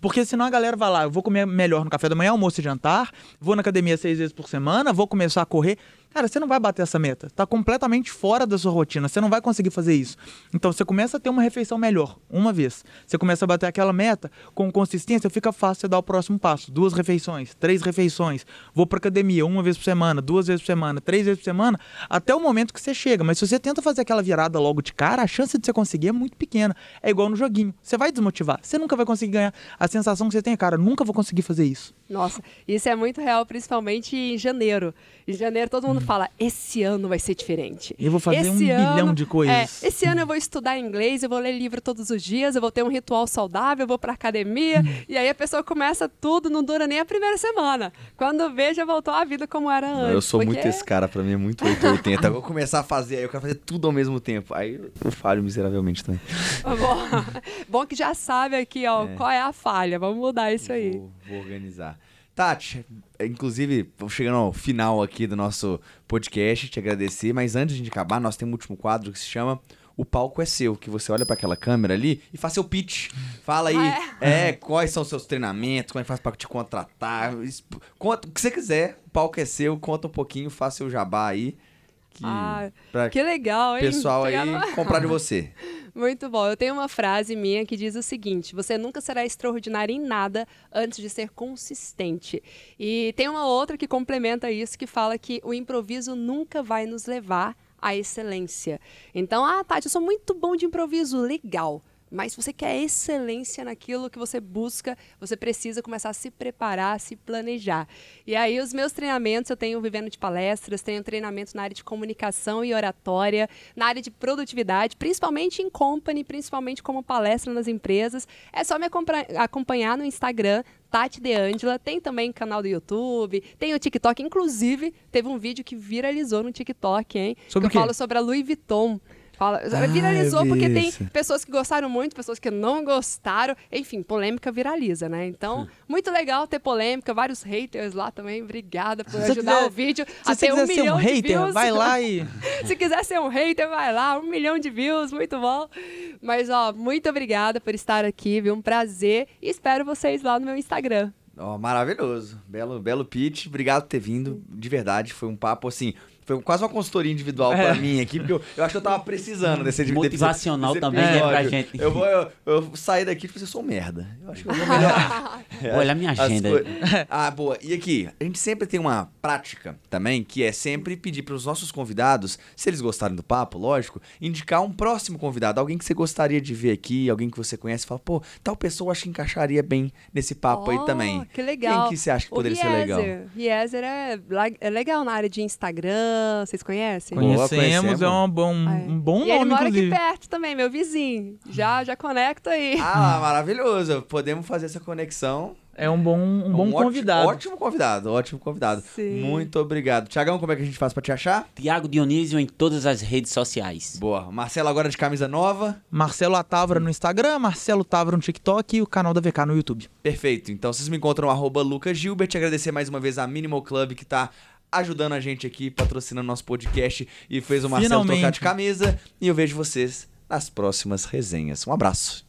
Porque senão a galera vai lá, eu vou comer melhor no café da manhã, almoço e jantar, vou na academia seis vezes por semana, vou começar a correr. Cara, você não vai bater essa meta. Tá completamente fora da sua rotina. Você não vai conseguir fazer isso. Então você começa a ter uma refeição melhor, uma vez. Você começa a bater aquela meta com consistência, fica fácil você dar o próximo passo. Duas refeições, três refeições. Vou pra academia uma vez por semana, duas vezes por semana, três vezes por semana, até o momento que você chega. Mas se você tenta fazer aquela virada logo de cara, a chance de você conseguir é muito pequena. É igual no joguinho. Você vai desmotivar. Você nunca vai conseguir ganhar. A sensação que você tem é, cara, nunca vou conseguir fazer isso. Nossa, isso é muito real, principalmente em janeiro. Em janeiro todo mundo ano fala: esse ano vai ser diferente. Eu vou fazer esse um bilhão de coisas. É, esse ano eu vou estudar inglês, eu vou ler livro todos os dias, eu vou ter um ritual saudável, eu vou pra academia. e aí a pessoa começa tudo, não dura nem a primeira semana. Quando vê, já voltou à vida como era antes. Eu sou porque- muito esse cara, pra mim é muito 880. Eu vou começar a fazer, aí eu quero fazer tudo ao mesmo tempo. Aí eu falho miseravelmente também. Bom, bom que já sabe aqui, ó, É. qual é a falha. Vamos mudar isso aí. Vou, vou organizar. Tati, inclusive, vamos chegando ao final aqui do nosso podcast, te agradecer, mas antes de acabar, nós temos um último quadro que se chama O Palco é Seu, que você olha pra aquela câmera ali e faz seu pitch. Fala aí, Ah, é? quais são os seus treinamentos, como é que faz pra te contratar, conta o que você quiser, o palco é seu, conta um pouquinho, faça seu jabá aí, que, Ah, pra Que legal, hein? pessoal aí comprar de você. Muito bom. Eu tenho uma frase minha que diz o seguinte: você nunca será extraordinário em nada antes de ser consistente. E tem uma outra que complementa isso que fala que o improviso nunca vai nos levar à excelência. Então, ah, Tati, eu sou muito bom de improviso, legal. Mas se você quer excelência naquilo que você busca, você precisa começar a se preparar, a se planejar. E aí, os meus treinamentos, eu tenho vivendo de palestras, tenho treinamento na área de comunicação e oratória, na área de produtividade, principalmente em company, principalmente como palestra nas empresas. É só me acompa- acompanhar no Instagram, Tati De Angela. Tem também canal do YouTube, tem o TikTok. Inclusive, teve um vídeo que viralizou no TikTok, hein? Sobre que eu falo sobre a Louis Vuitton. Fala, Ah, viralizou porque tem isso. pessoas que gostaram muito, pessoas que não gostaram. Enfim, polêmica viraliza, né? Então, muito legal ter polêmica, vários haters lá também. Obrigada por Se ajudar quiser- o vídeo Se a você ter um ser um milhão de hater, views. vai lá e. Se quiser ser um hater, vai lá, um milhão de views, muito bom. Mas, ó, muito obrigada por estar aqui, viu? Um prazer. E espero vocês lá no meu Instagram. Ó, maravilhoso. Belo, belo pitch. Obrigado por ter vindo. De verdade, foi um papo assim. Foi quase uma consultoria individual É. pra mim aqui, porque eu, eu acho que eu tava precisando desse desse- Motivacional desse também, né, pra gente. Eu vou eu, eu sair daqui e tipo, eu sou merda. Eu acho que eu vou melhorar. Olha a minha agenda. Ah, boa. E aqui, a gente sempre tem uma prática também, que é sempre pedir para os nossos convidados, se eles gostarem do papo, lógico, indicar um próximo convidado, alguém que você gostaria de ver aqui, alguém que você conhece, fala, pô, tal pessoa eu acho que encaixaria bem nesse papo aí Oh, também. Que legal. Quem que você acha que O poderia ser legal? Riezer é, é legal na área de Instagram, vocês conhecem? Conhecemos, conhecemos. é um bom, Ah, é. um bom e ele nome, mora inclusive. aqui perto também, meu vizinho. Já, já conecta aí. Ah, maravilhoso. Podemos fazer essa conexão. É um bom, um bom ótimo- convidado. Ótimo convidado, ótimo convidado. Sim. Muito obrigado. Tiagão, como é que a gente faz pra te achar? Tiago Dionísio em todas as redes sociais. Boa. Marcelo agora de camisa nova. Marcelo Atávora no Instagram, Marcelo Távora no TikTok e o canal da VK no YouTube. Perfeito. Então vocês me encontram arroba Lucas Gilbert. Agradecer mais uma vez a Minimal Club que tá ajudando a gente aqui, patrocinando nosso podcast e fez o Marcelo Finalmente. trocar de camisa. E eu vejo vocês nas próximas resenhas. Um abraço.